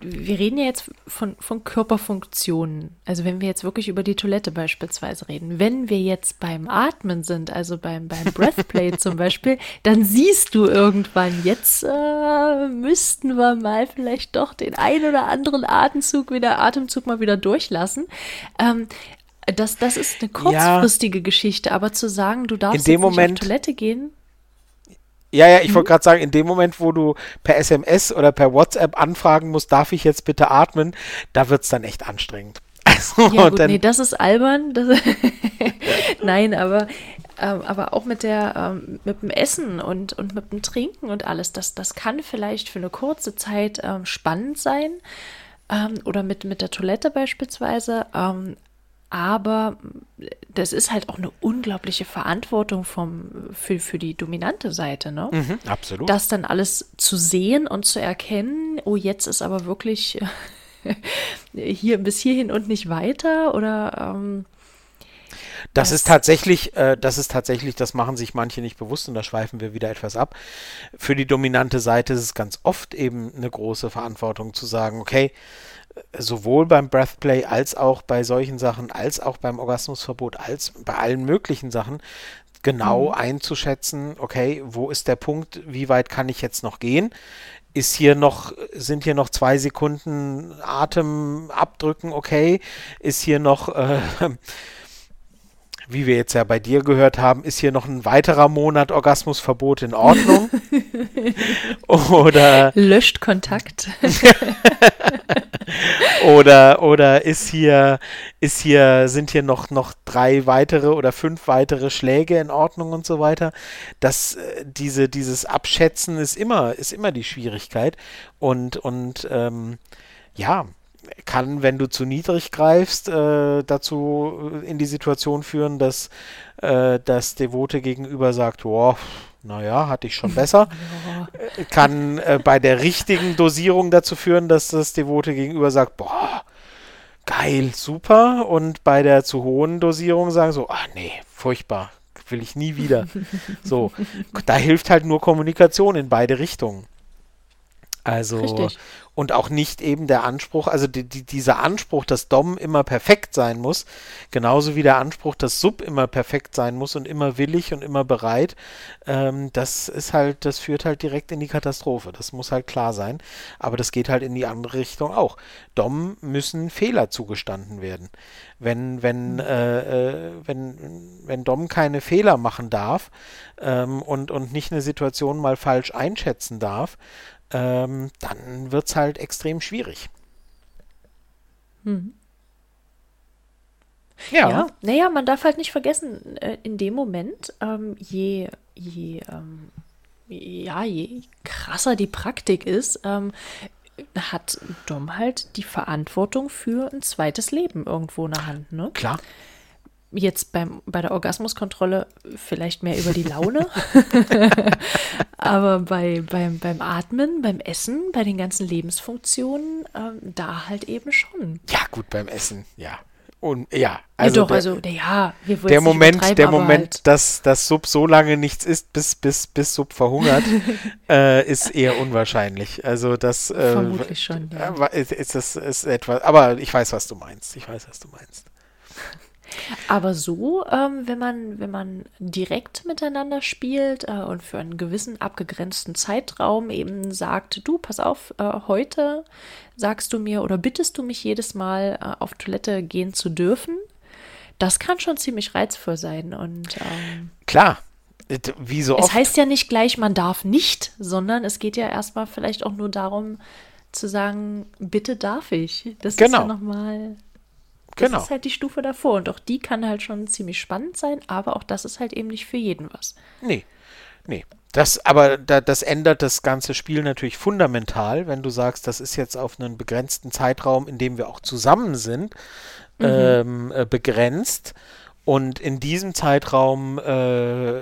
Speaker 1: wir reden ja jetzt von, von Körperfunktionen. Also wenn wir jetzt wirklich über die Toilette beispielsweise reden. Wenn wir jetzt beim Atmen sind, also beim, beim Breathplay zum Beispiel, dann siehst du irgendwann, jetzt äh, müssten wir mal vielleicht doch den ein oder anderen Atemzug wieder, Atemzug mal wieder durchlassen. Ähm, das, das ist eine kurzfristige ja, Geschichte, aber zu sagen, du darfst
Speaker 2: in dem Moment,
Speaker 1: auf Toilette gehen,
Speaker 2: ja, ja, ich mhm. wollte gerade sagen, in dem Moment, wo du per SMS oder per WhatsApp anfragen musst, darf ich jetzt bitte atmen, da wird es dann echt anstrengend.
Speaker 1: Also, ja, gut, dann, nee, das ist albern. Das Nein, aber, ähm, aber auch mit der, ähm, mit dem Essen und, und mit dem Trinken und alles, das, das kann vielleicht für eine kurze Zeit ähm, spannend sein. Ähm, oder mit, mit der Toilette beispielsweise. Ähm, aber das ist halt auch eine unglaubliche Verantwortung vom, für, für die dominante Seite, ne?
Speaker 2: Mhm, absolut.
Speaker 1: Das dann alles zu sehen und zu erkennen, oh, jetzt ist aber wirklich hier bis hierhin und nicht weiter oder ähm,
Speaker 2: das, das ist tatsächlich, äh, das ist tatsächlich, das machen sich manche nicht bewusst und da schweifen wir wieder etwas ab. Für die dominante Seite ist es ganz oft eben eine große Verantwortung zu sagen, okay, sowohl beim Breathplay als auch bei solchen Sachen, als auch beim Orgasmusverbot, als bei allen möglichen Sachen genau mhm. einzuschätzen, okay, wo ist der Punkt, wie weit kann ich jetzt noch gehen? Ist hier noch, sind hier noch zwei Sekunden Atem abdrücken, okay? Ist hier noch äh, wie wir jetzt ja bei dir gehört haben, ist hier noch ein weiterer Monat Orgasmusverbot in Ordnung? oder
Speaker 1: löscht Kontakt.
Speaker 2: oder oder ist hier ist hier sind hier noch noch drei weitere oder fünf weitere Schläge in Ordnung und so weiter. Das äh, diese dieses Abschätzen ist immer ist immer die Schwierigkeit und und ähm, ja kann, wenn du zu niedrig greifst, äh, dazu äh, in die Situation führen, dass äh, das Devote gegenüber sagt, oh, naja, hatte ich schon besser. Äh, kann äh, bei der richtigen Dosierung dazu führen, dass das Devote gegenüber sagt, boah, geil, super. Und bei der zu hohen Dosierung sagen so, ah nee, furchtbar, will ich nie wieder. so, da hilft halt nur Kommunikation in beide Richtungen. Also, Richtig und auch nicht eben der Anspruch, also die, die, dieser Anspruch, dass Dom immer perfekt sein muss, genauso wie der Anspruch, dass Sub immer perfekt sein muss und immer willig und immer bereit, ähm, das ist halt, das führt halt direkt in die Katastrophe. Das muss halt klar sein. Aber das geht halt in die andere Richtung auch. Dom müssen Fehler zugestanden werden. Wenn, wenn, mhm. äh, äh, wenn, wenn Dom keine Fehler machen darf ähm, und, und nicht eine Situation mal falsch einschätzen darf, ähm, dann wird es halt extrem schwierig.
Speaker 1: Hm. Ja. ja. Naja, man darf halt nicht vergessen, äh, in dem Moment, ähm, je, je, ähm, ja, je krasser die Praktik ist, ähm, hat Dom halt die Verantwortung für ein zweites Leben irgendwo in der Hand, ne?
Speaker 2: Klar
Speaker 1: jetzt beim, bei der Orgasmuskontrolle vielleicht mehr über die Laune, aber bei, beim, beim Atmen, beim Essen, bei den ganzen Lebensfunktionen, ähm, da halt eben schon.
Speaker 2: Ja, gut, beim Essen, ja. Und ja,
Speaker 1: also. Ja, doch, der, also, ja,
Speaker 2: wir der Moment, der Moment, halt. dass das Sub so lange nichts isst, bis, bis, bis Sub verhungert, äh, ist eher unwahrscheinlich. Also, das.
Speaker 1: Äh, Vermutlich schon, ja.
Speaker 2: Ist, ist, das, ist etwas, aber ich weiß, was du meinst. Ich weiß, was du meinst.
Speaker 1: Aber so, ähm, wenn man, wenn man direkt miteinander spielt äh, und für einen gewissen abgegrenzten Zeitraum eben sagt, du, pass auf, äh, heute sagst du mir oder bittest du mich jedes Mal äh, auf Toilette gehen zu dürfen, das kann schon ziemlich reizvoll sein. Und ähm,
Speaker 2: klar, wie so
Speaker 1: oft. Es heißt ja nicht gleich, man darf nicht, sondern es geht ja erstmal vielleicht auch nur darum, zu sagen, bitte darf ich. Das genau. ist ja genau. nochmal das genau. ist halt die Stufe davor. Und auch die kann halt schon ziemlich spannend sein, aber auch das ist halt eben nicht für jeden was.
Speaker 2: Nee. Nee. Das, aber da, das ändert das ganze Spiel natürlich fundamental, wenn du sagst, das ist jetzt auf einen begrenzten Zeitraum, in dem wir auch zusammen sind, mhm. ähm, äh, begrenzt. Und in diesem Zeitraum äh,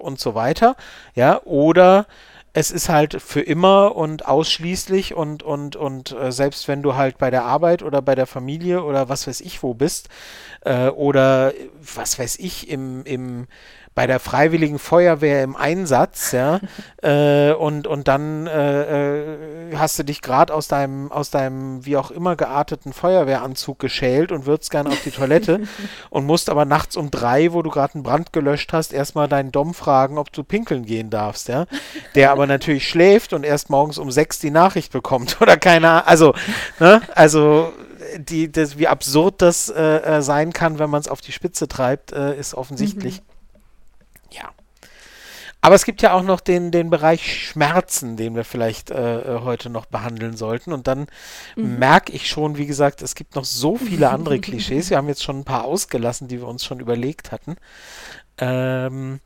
Speaker 2: und so weiter, ja, oder es ist halt für immer und ausschließlich und, und, und äh, selbst wenn du halt bei der Arbeit oder bei der Familie oder was weiß ich wo bist äh, oder was weiß ich im, im bei der Freiwilligen Feuerwehr im Einsatz, ja, äh, und, und dann äh, äh, hast du dich gerade aus deinem, aus deinem wie auch immer gearteten Feuerwehranzug geschält und würdest gerne auf die Toilette und musst aber nachts um drei, wo du gerade einen Brand gelöscht hast, erstmal deinen Dom fragen, ob du pinkeln gehen darfst, ja. Der aber natürlich schläft und erst morgens um sechs die Nachricht bekommt oder keine Also, ne, also die, das, wie absurd das äh, äh sein kann, wenn man es auf die Spitze treibt, äh, ist offensichtlich. Mhm. Ja. Aber es gibt ja auch noch den, den Bereich Schmerzen, den wir vielleicht äh, äh, heute noch behandeln sollten. Und dann mhm. merke ich schon, wie gesagt, es gibt noch so viele andere Klischees. Wir haben jetzt schon ein paar ausgelassen, die wir uns schon überlegt hatten. Ähm,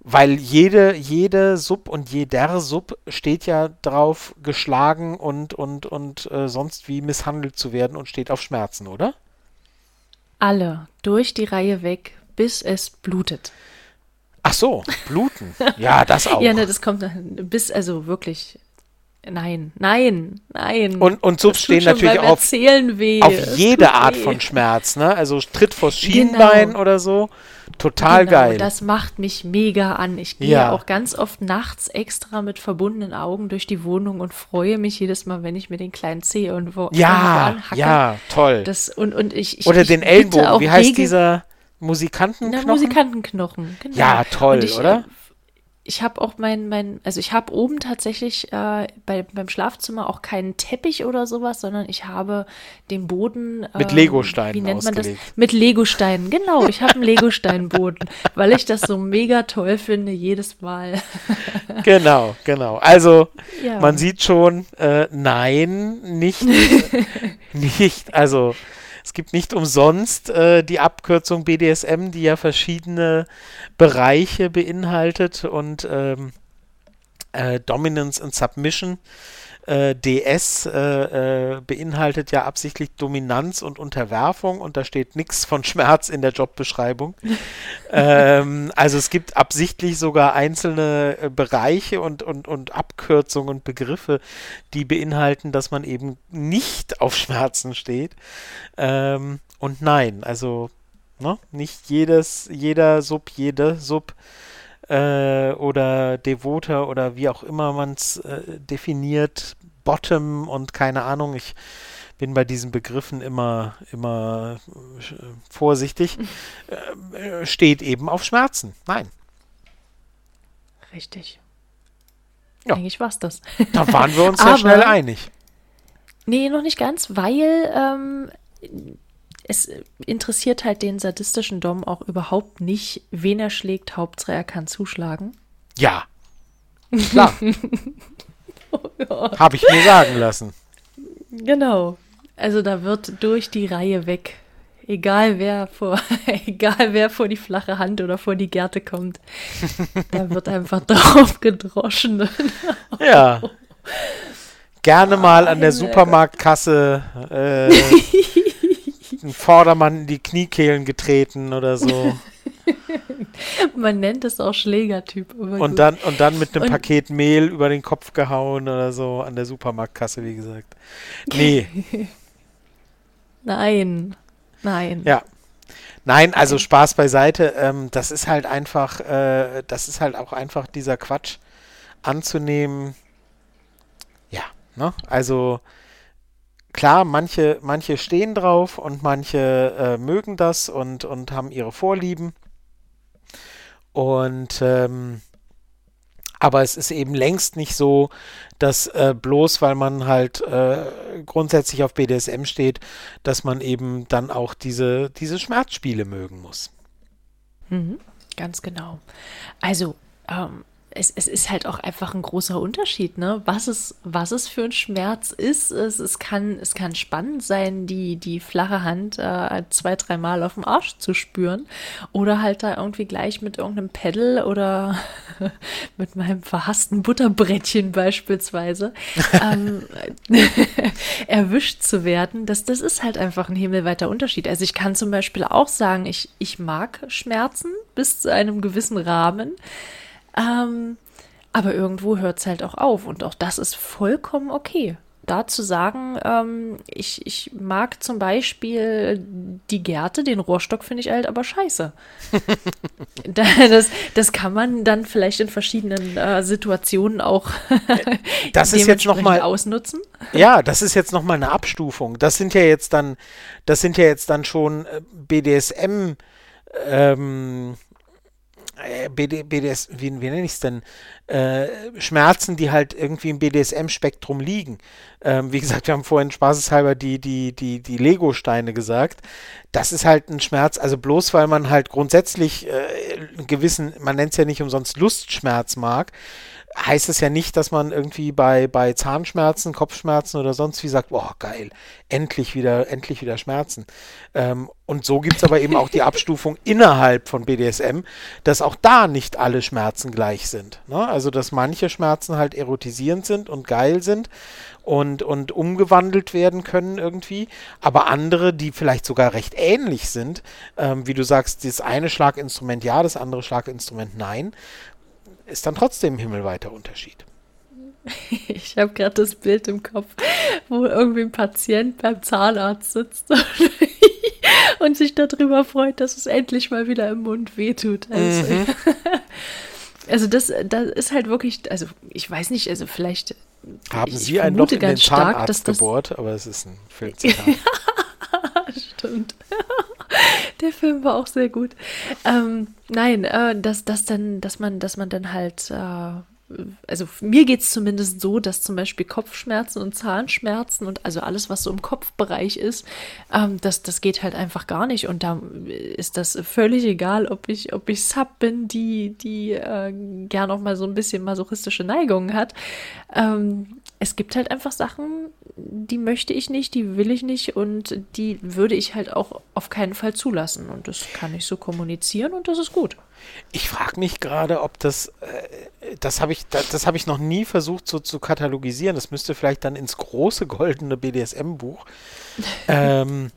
Speaker 2: weil jede, jede Sub und jeder Sub steht ja drauf, geschlagen und, und, und äh, sonst wie misshandelt zu werden und steht auf Schmerzen, oder?
Speaker 1: Alle, durch die Reihe weg, bis es blutet.
Speaker 2: Ach so, bluten. Ja, das auch.
Speaker 1: ja, ne, das kommt bis, also wirklich. Nein, nein, nein.
Speaker 2: Und, und Subs stehen natürlich auf, auf jede Art weh. von Schmerz, ne? Also Tritt vors Schienbein genau. oder so. Total genau, geil.
Speaker 1: Das macht mich mega an. Ich gehe ja. auch ganz oft nachts extra mit verbundenen Augen durch die Wohnung und freue mich jedes Mal, wenn ich mir den kleinen Zeh irgendwo,
Speaker 2: ja, anhacke. Ja, toll.
Speaker 1: Das, und, und ich, ich
Speaker 2: Oder den Ellenbogen. Wie heißt dieser? Musikantenknochen?
Speaker 1: Na, Musikantenknochen,
Speaker 2: genau. Ja, toll, ich, oder?
Speaker 1: Ich habe auch mein, mein, also ich habe oben tatsächlich äh, bei, beim Schlafzimmer auch keinen Teppich oder sowas, sondern ich habe den Boden.
Speaker 2: Äh, Mit Legosteinen Wie nennt man ausgelegt.
Speaker 1: das? Mit Legosteinen, genau. Ich habe einen Legosteinboden, weil ich das so mega toll finde, jedes Mal.
Speaker 2: genau, genau. Also, ja. man sieht schon, äh, nein, nicht, nicht, also es gibt nicht umsonst äh, die Abkürzung BDSM, die ja verschiedene Bereiche beinhaltet und ähm, äh, Dominance und Submission äh, DS äh, äh, beinhaltet ja absichtlich Dominanz und Unterwerfung und da steht nichts von Schmerz in der Jobbeschreibung. ähm, also es gibt absichtlich sogar einzelne äh, Bereiche und, und, und Abkürzungen und Begriffe, die beinhalten, dass man eben nicht auf Schmerzen steht. Ähm, und nein, also ne, nicht jedes, jeder Sub, jede Sub äh, oder Devoter oder wie auch immer man es äh, definiert, Bottom und keine Ahnung, ich bin bei diesen Begriffen immer, immer äh, vorsichtig, äh, steht eben auf Schmerzen. Nein.
Speaker 1: Richtig. Ja. Eigentlich war es das.
Speaker 2: Da waren wir uns ja schnell einig.
Speaker 1: Nee, noch nicht ganz, weil ähm, es interessiert halt den sadistischen Dom auch überhaupt nicht, wen er schlägt. Hauptsache, er kann zuschlagen.
Speaker 2: Ja. Klar. Habe ich mir sagen lassen.
Speaker 1: Genau. Also da wird durch die Reihe weg. Egal wer vor, egal wer vor die flache Hand oder vor die Gärte kommt. da wird einfach drauf gedroschen.
Speaker 2: ja. Gerne mal an der Supermarktkasse äh, einen Vordermann in die Kniekehlen getreten oder so.
Speaker 1: Man nennt es auch Schlägertyp.
Speaker 2: Und dann, und dann mit einem und Paket Mehl über den Kopf gehauen oder so an der Supermarktkasse, wie gesagt. Nee.
Speaker 1: nein. Nein.
Speaker 2: Ja. Nein, also Spaß beiseite. Ähm, das ist halt einfach, äh, das ist halt auch einfach dieser Quatsch anzunehmen. Ja, ne? Also klar, manche, manche stehen drauf und manche äh, mögen das und, und haben ihre Vorlieben. Und ähm, aber es ist eben längst nicht so, dass äh, bloß weil man halt äh, grundsätzlich auf BDSM steht, dass man eben dann auch diese, diese Schmerzspiele mögen muss.
Speaker 1: Mhm, ganz genau. Also ähm, es, es ist halt auch einfach ein großer Unterschied, ne? Was es, was es für ein Schmerz ist. Es, es, kann, es kann spannend sein, die, die flache Hand äh, zwei, dreimal auf dem Arsch zu spüren. Oder halt da irgendwie gleich mit irgendeinem Pedal oder mit meinem verhassten Butterbrettchen beispielsweise ähm, erwischt zu werden. Das, das ist halt einfach ein himmelweiter Unterschied. Also ich kann zum Beispiel auch sagen, ich, ich mag Schmerzen bis zu einem gewissen Rahmen. Ähm, aber irgendwo hört es halt auch auf und auch das ist vollkommen okay. Da zu sagen, ähm, ich, ich mag zum Beispiel die Gärte, den Rohrstock finde ich halt aber scheiße. das, das kann man dann vielleicht in verschiedenen äh, Situationen auch
Speaker 2: das ist jetzt noch mal
Speaker 1: ausnutzen.
Speaker 2: Ja, das ist jetzt nochmal eine Abstufung. Das sind ja jetzt dann, das sind ja jetzt dann schon äh, BDSM ähm, äh, BD, BDS, wie, wie nenne ich es denn, äh, Schmerzen, die halt irgendwie im BDSM-Spektrum liegen. Ähm, wie gesagt, wir haben vorhin spaßeshalber die, die, die, die Lego-Steine gesagt. Das ist halt ein Schmerz, also bloß weil man halt grundsätzlich äh, einen gewissen, man nennt es ja nicht umsonst Lustschmerz mag, heißt es ja nicht, dass man irgendwie bei, bei Zahnschmerzen, Kopfschmerzen oder sonst wie sagt, boah, geil, endlich wieder, endlich wieder Schmerzen. Ähm, und so gibt es aber eben auch die Abstufung innerhalb von BDSM, dass auch da nicht alle Schmerzen gleich sind. Ne? Also, dass manche Schmerzen halt erotisierend sind und geil sind und, und umgewandelt werden können irgendwie, aber andere, die vielleicht sogar recht ähnlich sind, ähm, wie du sagst, das eine Schlaginstrument ja, das andere Schlaginstrument nein, ist dann trotzdem ein himmelweiter Unterschied.
Speaker 1: Ich habe gerade das Bild im Kopf, wo irgendwie ein Patient beim Zahnarzt sitzt und sich darüber freut, dass es endlich mal wieder im Mund wehtut. Also, mhm. also das, das ist halt wirklich, also ich weiß nicht, also vielleicht
Speaker 2: haben Sie ein Loch in den Zahnarzt stark, gebohrt, aber es ist ein Filmzitat.
Speaker 1: Stimmt. Der Film war auch sehr gut. Ähm, nein, äh, dass, dass, dann, dass, man, dass man dann halt, äh, also mir geht es zumindest so, dass zum Beispiel Kopfschmerzen und Zahnschmerzen und also alles, was so im Kopfbereich ist, ähm, das, das geht halt einfach gar nicht. Und da ist das völlig egal, ob ich, ob ich Sub bin, die, die äh, gern auch mal so ein bisschen masochistische Neigungen hat. Ähm, es gibt halt einfach Sachen, die möchte ich nicht, die will ich nicht und die würde ich halt auch auf keinen Fall zulassen. Und das kann ich so kommunizieren und das ist gut.
Speaker 2: Ich frage mich gerade, ob das, äh, das habe ich, das, das habe ich noch nie versucht so zu katalogisieren. Das müsste vielleicht dann ins große goldene BDSM-Buch. ähm,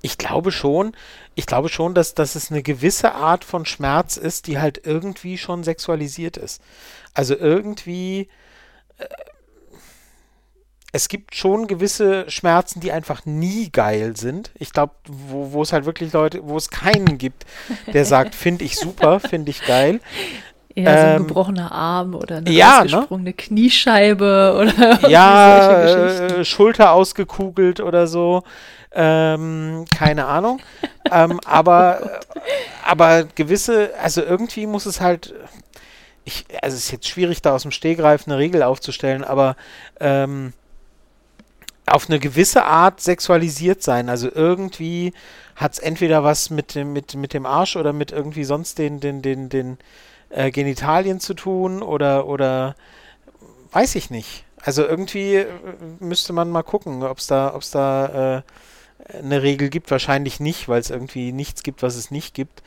Speaker 2: ich glaube schon, ich glaube schon, dass, dass es eine gewisse Art von Schmerz ist, die halt irgendwie schon sexualisiert ist. Also irgendwie, äh, es gibt schon gewisse Schmerzen, die einfach nie geil sind. Ich glaube, wo, wo es halt wirklich Leute, wo es keinen gibt, der sagt, finde ich super, finde ich geil.
Speaker 1: Ja, so ein ähm, gebrochener Arm oder eine
Speaker 2: ja,
Speaker 1: ausgesprungene ne? Kniescheibe oder
Speaker 2: ja, äh, Schulter ausgekugelt oder so. Ähm, keine Ahnung. ähm, aber, aber gewisse, also irgendwie muss es halt, ich, also es ist jetzt schwierig, da aus dem Stehgreif eine Regel aufzustellen, aber ähm, auf eine gewisse Art sexualisiert sein. Also irgendwie hat es entweder was mit dem, mit, mit dem Arsch oder mit irgendwie sonst den, den, den, den äh, Genitalien zu tun oder, oder weiß ich nicht. Also irgendwie äh, müsste man mal gucken, ob es da, ob's da äh, eine Regel gibt. Wahrscheinlich nicht, weil es irgendwie nichts gibt, was es nicht gibt.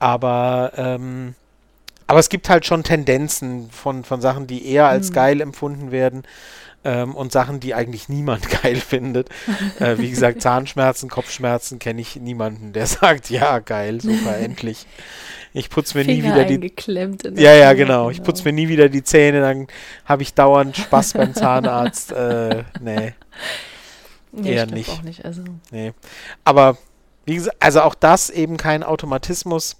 Speaker 2: Aber, ähm, aber es gibt halt schon Tendenzen von, von Sachen, die eher als mhm. geil empfunden werden ähm, und Sachen, die eigentlich niemand geil findet. Äh, wie gesagt, Zahnschmerzen, Kopfschmerzen kenne ich niemanden, der sagt, ja, geil, super, endlich. Ich putze mir Finger nie wieder die. ja, ja, genau. Ich putze genau. mir nie wieder die Zähne, dann habe ich dauernd Spaß beim Zahnarzt. Äh, nee. Nee, eher nicht. Auch nicht also. Nee. Aber wie gesagt, also auch das eben kein Automatismus.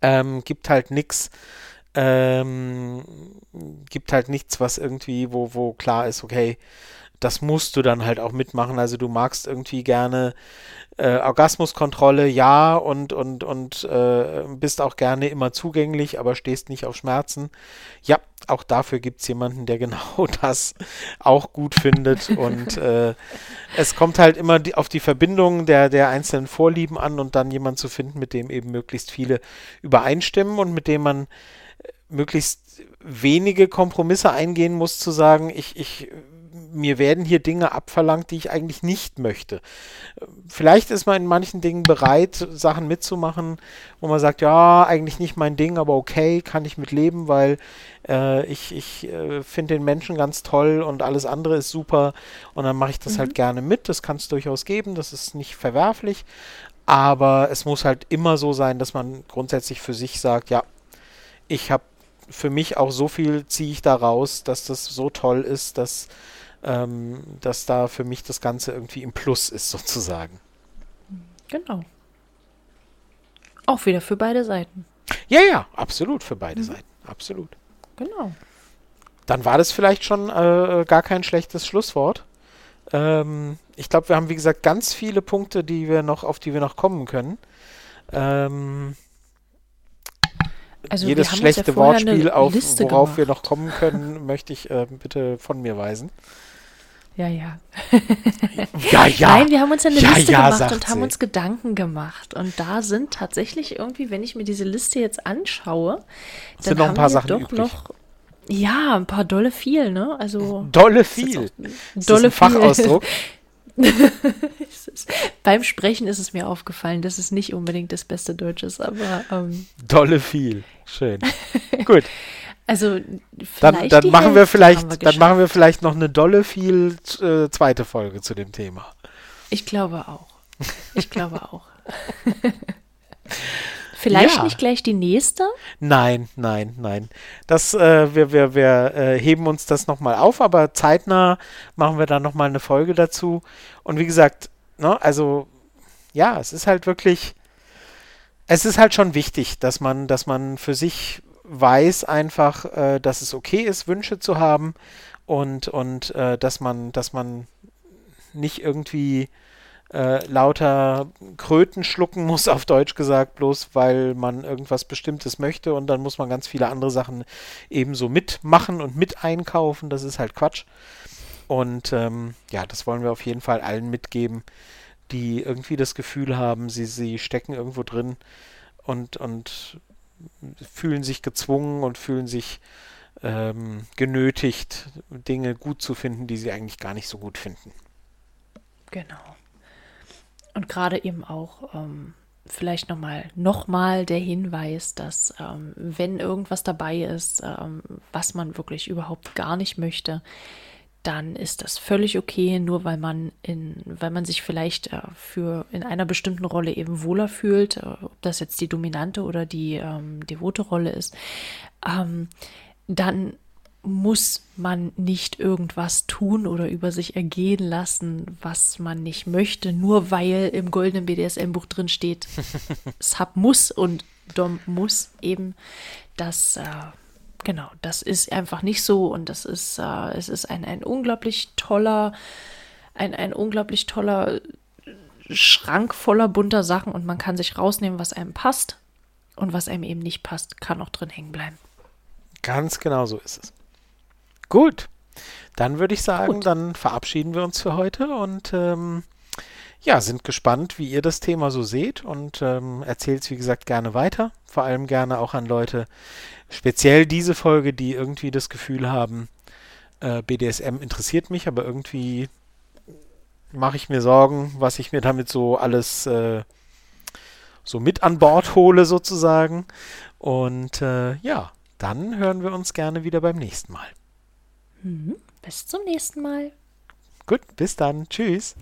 Speaker 2: Ähm, gibt halt nichts, ähm, gibt halt nichts, was irgendwie, wo, wo klar ist, okay, das musst du dann halt auch mitmachen. Also du magst irgendwie gerne äh, Orgasmuskontrolle, ja, und, und, und äh, bist auch gerne immer zugänglich, aber stehst nicht auf Schmerzen. Ja, auch dafür gibt es jemanden, der genau das auch gut findet. Und äh, es kommt halt immer die, auf die Verbindung der, der einzelnen Vorlieben an und dann jemanden zu finden, mit dem eben möglichst viele übereinstimmen und mit dem man möglichst wenige Kompromisse eingehen muss, zu sagen, ich, ich mir werden hier Dinge abverlangt, die ich eigentlich nicht möchte. Vielleicht ist man in manchen Dingen bereit, Sachen mitzumachen, wo man sagt, ja, eigentlich nicht mein Ding, aber okay, kann ich mit leben, weil äh, ich, ich äh, finde den Menschen ganz toll und alles andere ist super und dann mache ich das halt mhm. halt gerne mit. Das kann es durchaus geben, das ist nicht verwerflich, aber es muss halt immer so sein, dass man grundsätzlich für sich sagt, ja, ich habe für mich auch so viel ziehe ich da raus, dass das so toll ist, dass ähm, dass da für mich das Ganze irgendwie im Plus ist, sozusagen.
Speaker 1: Genau. Auch wieder für beide Seiten.
Speaker 2: Ja, ja, absolut für beide mhm. Seiten. Absolut.
Speaker 1: Genau.
Speaker 2: Dann war das vielleicht schon äh, gar kein schlechtes Schlusswort. Ähm, ich glaube, wir haben, wie gesagt, ganz viele Punkte, die wir noch, auf die wir noch kommen können. Ähm, also jedes schlechte ja Wortspiel, auf, worauf gemacht. wir noch kommen können, möchte ich äh, bitte von mir weisen.
Speaker 1: Ja, ja.
Speaker 2: ja, ja.
Speaker 1: Nein, wir haben uns eine ja, Liste ja, gemacht und haben sie. uns Gedanken gemacht. Und da sind tatsächlich irgendwie, wenn ich mir diese Liste jetzt anschaue,
Speaker 2: dann sind noch ein paar Sachen doch übrig. noch
Speaker 1: ja, ein paar dolle viel, ne? Also
Speaker 2: dolle viel.
Speaker 1: Ist dolle
Speaker 2: ist ein Fachausdruck.
Speaker 1: beim Sprechen ist es mir aufgefallen, dass es nicht unbedingt das beste Deutsch ist, aber ähm,
Speaker 2: dolle viel. Schön. Gut.
Speaker 1: Also
Speaker 2: dann, dann machen wir vielleicht, wir dann machen wir vielleicht noch eine dolle viel äh, zweite Folge zu dem Thema.
Speaker 1: Ich glaube auch. Ich glaube auch. Vielleicht ja. nicht gleich die nächste?
Speaker 2: Nein, nein, nein. Das, äh, wir, wir, wir äh, heben uns das nochmal auf, aber zeitnah machen wir dann nochmal eine Folge dazu. Und wie gesagt, ne, also ja, es ist halt wirklich, es ist halt schon wichtig, dass man, dass man für sich weiß einfach, äh, dass es okay ist, Wünsche zu haben und, und äh, dass man, dass man nicht irgendwie äh, lauter Kröten schlucken muss, auf Deutsch gesagt, bloß weil man irgendwas Bestimmtes möchte und dann muss man ganz viele andere Sachen ebenso mitmachen und mit einkaufen. Das ist halt Quatsch. Und ähm, ja, das wollen wir auf jeden Fall allen mitgeben, die irgendwie das Gefühl haben, sie, sie stecken irgendwo drin und, und fühlen sich gezwungen und fühlen sich ähm, genötigt, Dinge gut zu finden, die sie eigentlich gar nicht so gut finden.
Speaker 1: Genau. Und gerade eben auch ähm, vielleicht nochmal noch mal der Hinweis, dass ähm, wenn irgendwas dabei ist, ähm, was man wirklich überhaupt gar nicht möchte, dann ist das völlig okay, nur weil man in, weil man sich vielleicht äh, für in einer bestimmten Rolle eben wohler fühlt, äh, ob das jetzt die dominante oder die ähm, devote Rolle ist, ähm, dann muss man nicht irgendwas tun oder über sich ergehen lassen, was man nicht möchte, nur weil im goldenen BDSM-Buch drin steht, Sub muss und Dom muss eben. Das, äh, genau, das ist einfach nicht so und das ist, äh, es ist ein, ein unglaublich toller, ein, ein unglaublich toller Schrank voller bunter Sachen und man kann sich rausnehmen, was einem passt und was einem eben nicht passt, kann auch drin hängen bleiben.
Speaker 2: Ganz genau so ist es. Gut, dann würde ich sagen, Gut. dann verabschieden wir uns für heute und ähm, ja, sind gespannt, wie ihr das Thema so seht und ähm, erzählt es, wie gesagt, gerne weiter. Vor allem gerne auch an Leute, speziell diese Folge, die irgendwie das Gefühl haben, äh, BDSM interessiert mich, aber irgendwie mache ich mir Sorgen, was ich mir damit so alles äh, so mit an Bord hole sozusagen. Und äh, ja, dann hören wir uns gerne wieder beim nächsten Mal.
Speaker 1: Mhm. Bis zum nächsten Mal.
Speaker 2: Gut, bis dann. Tschüss.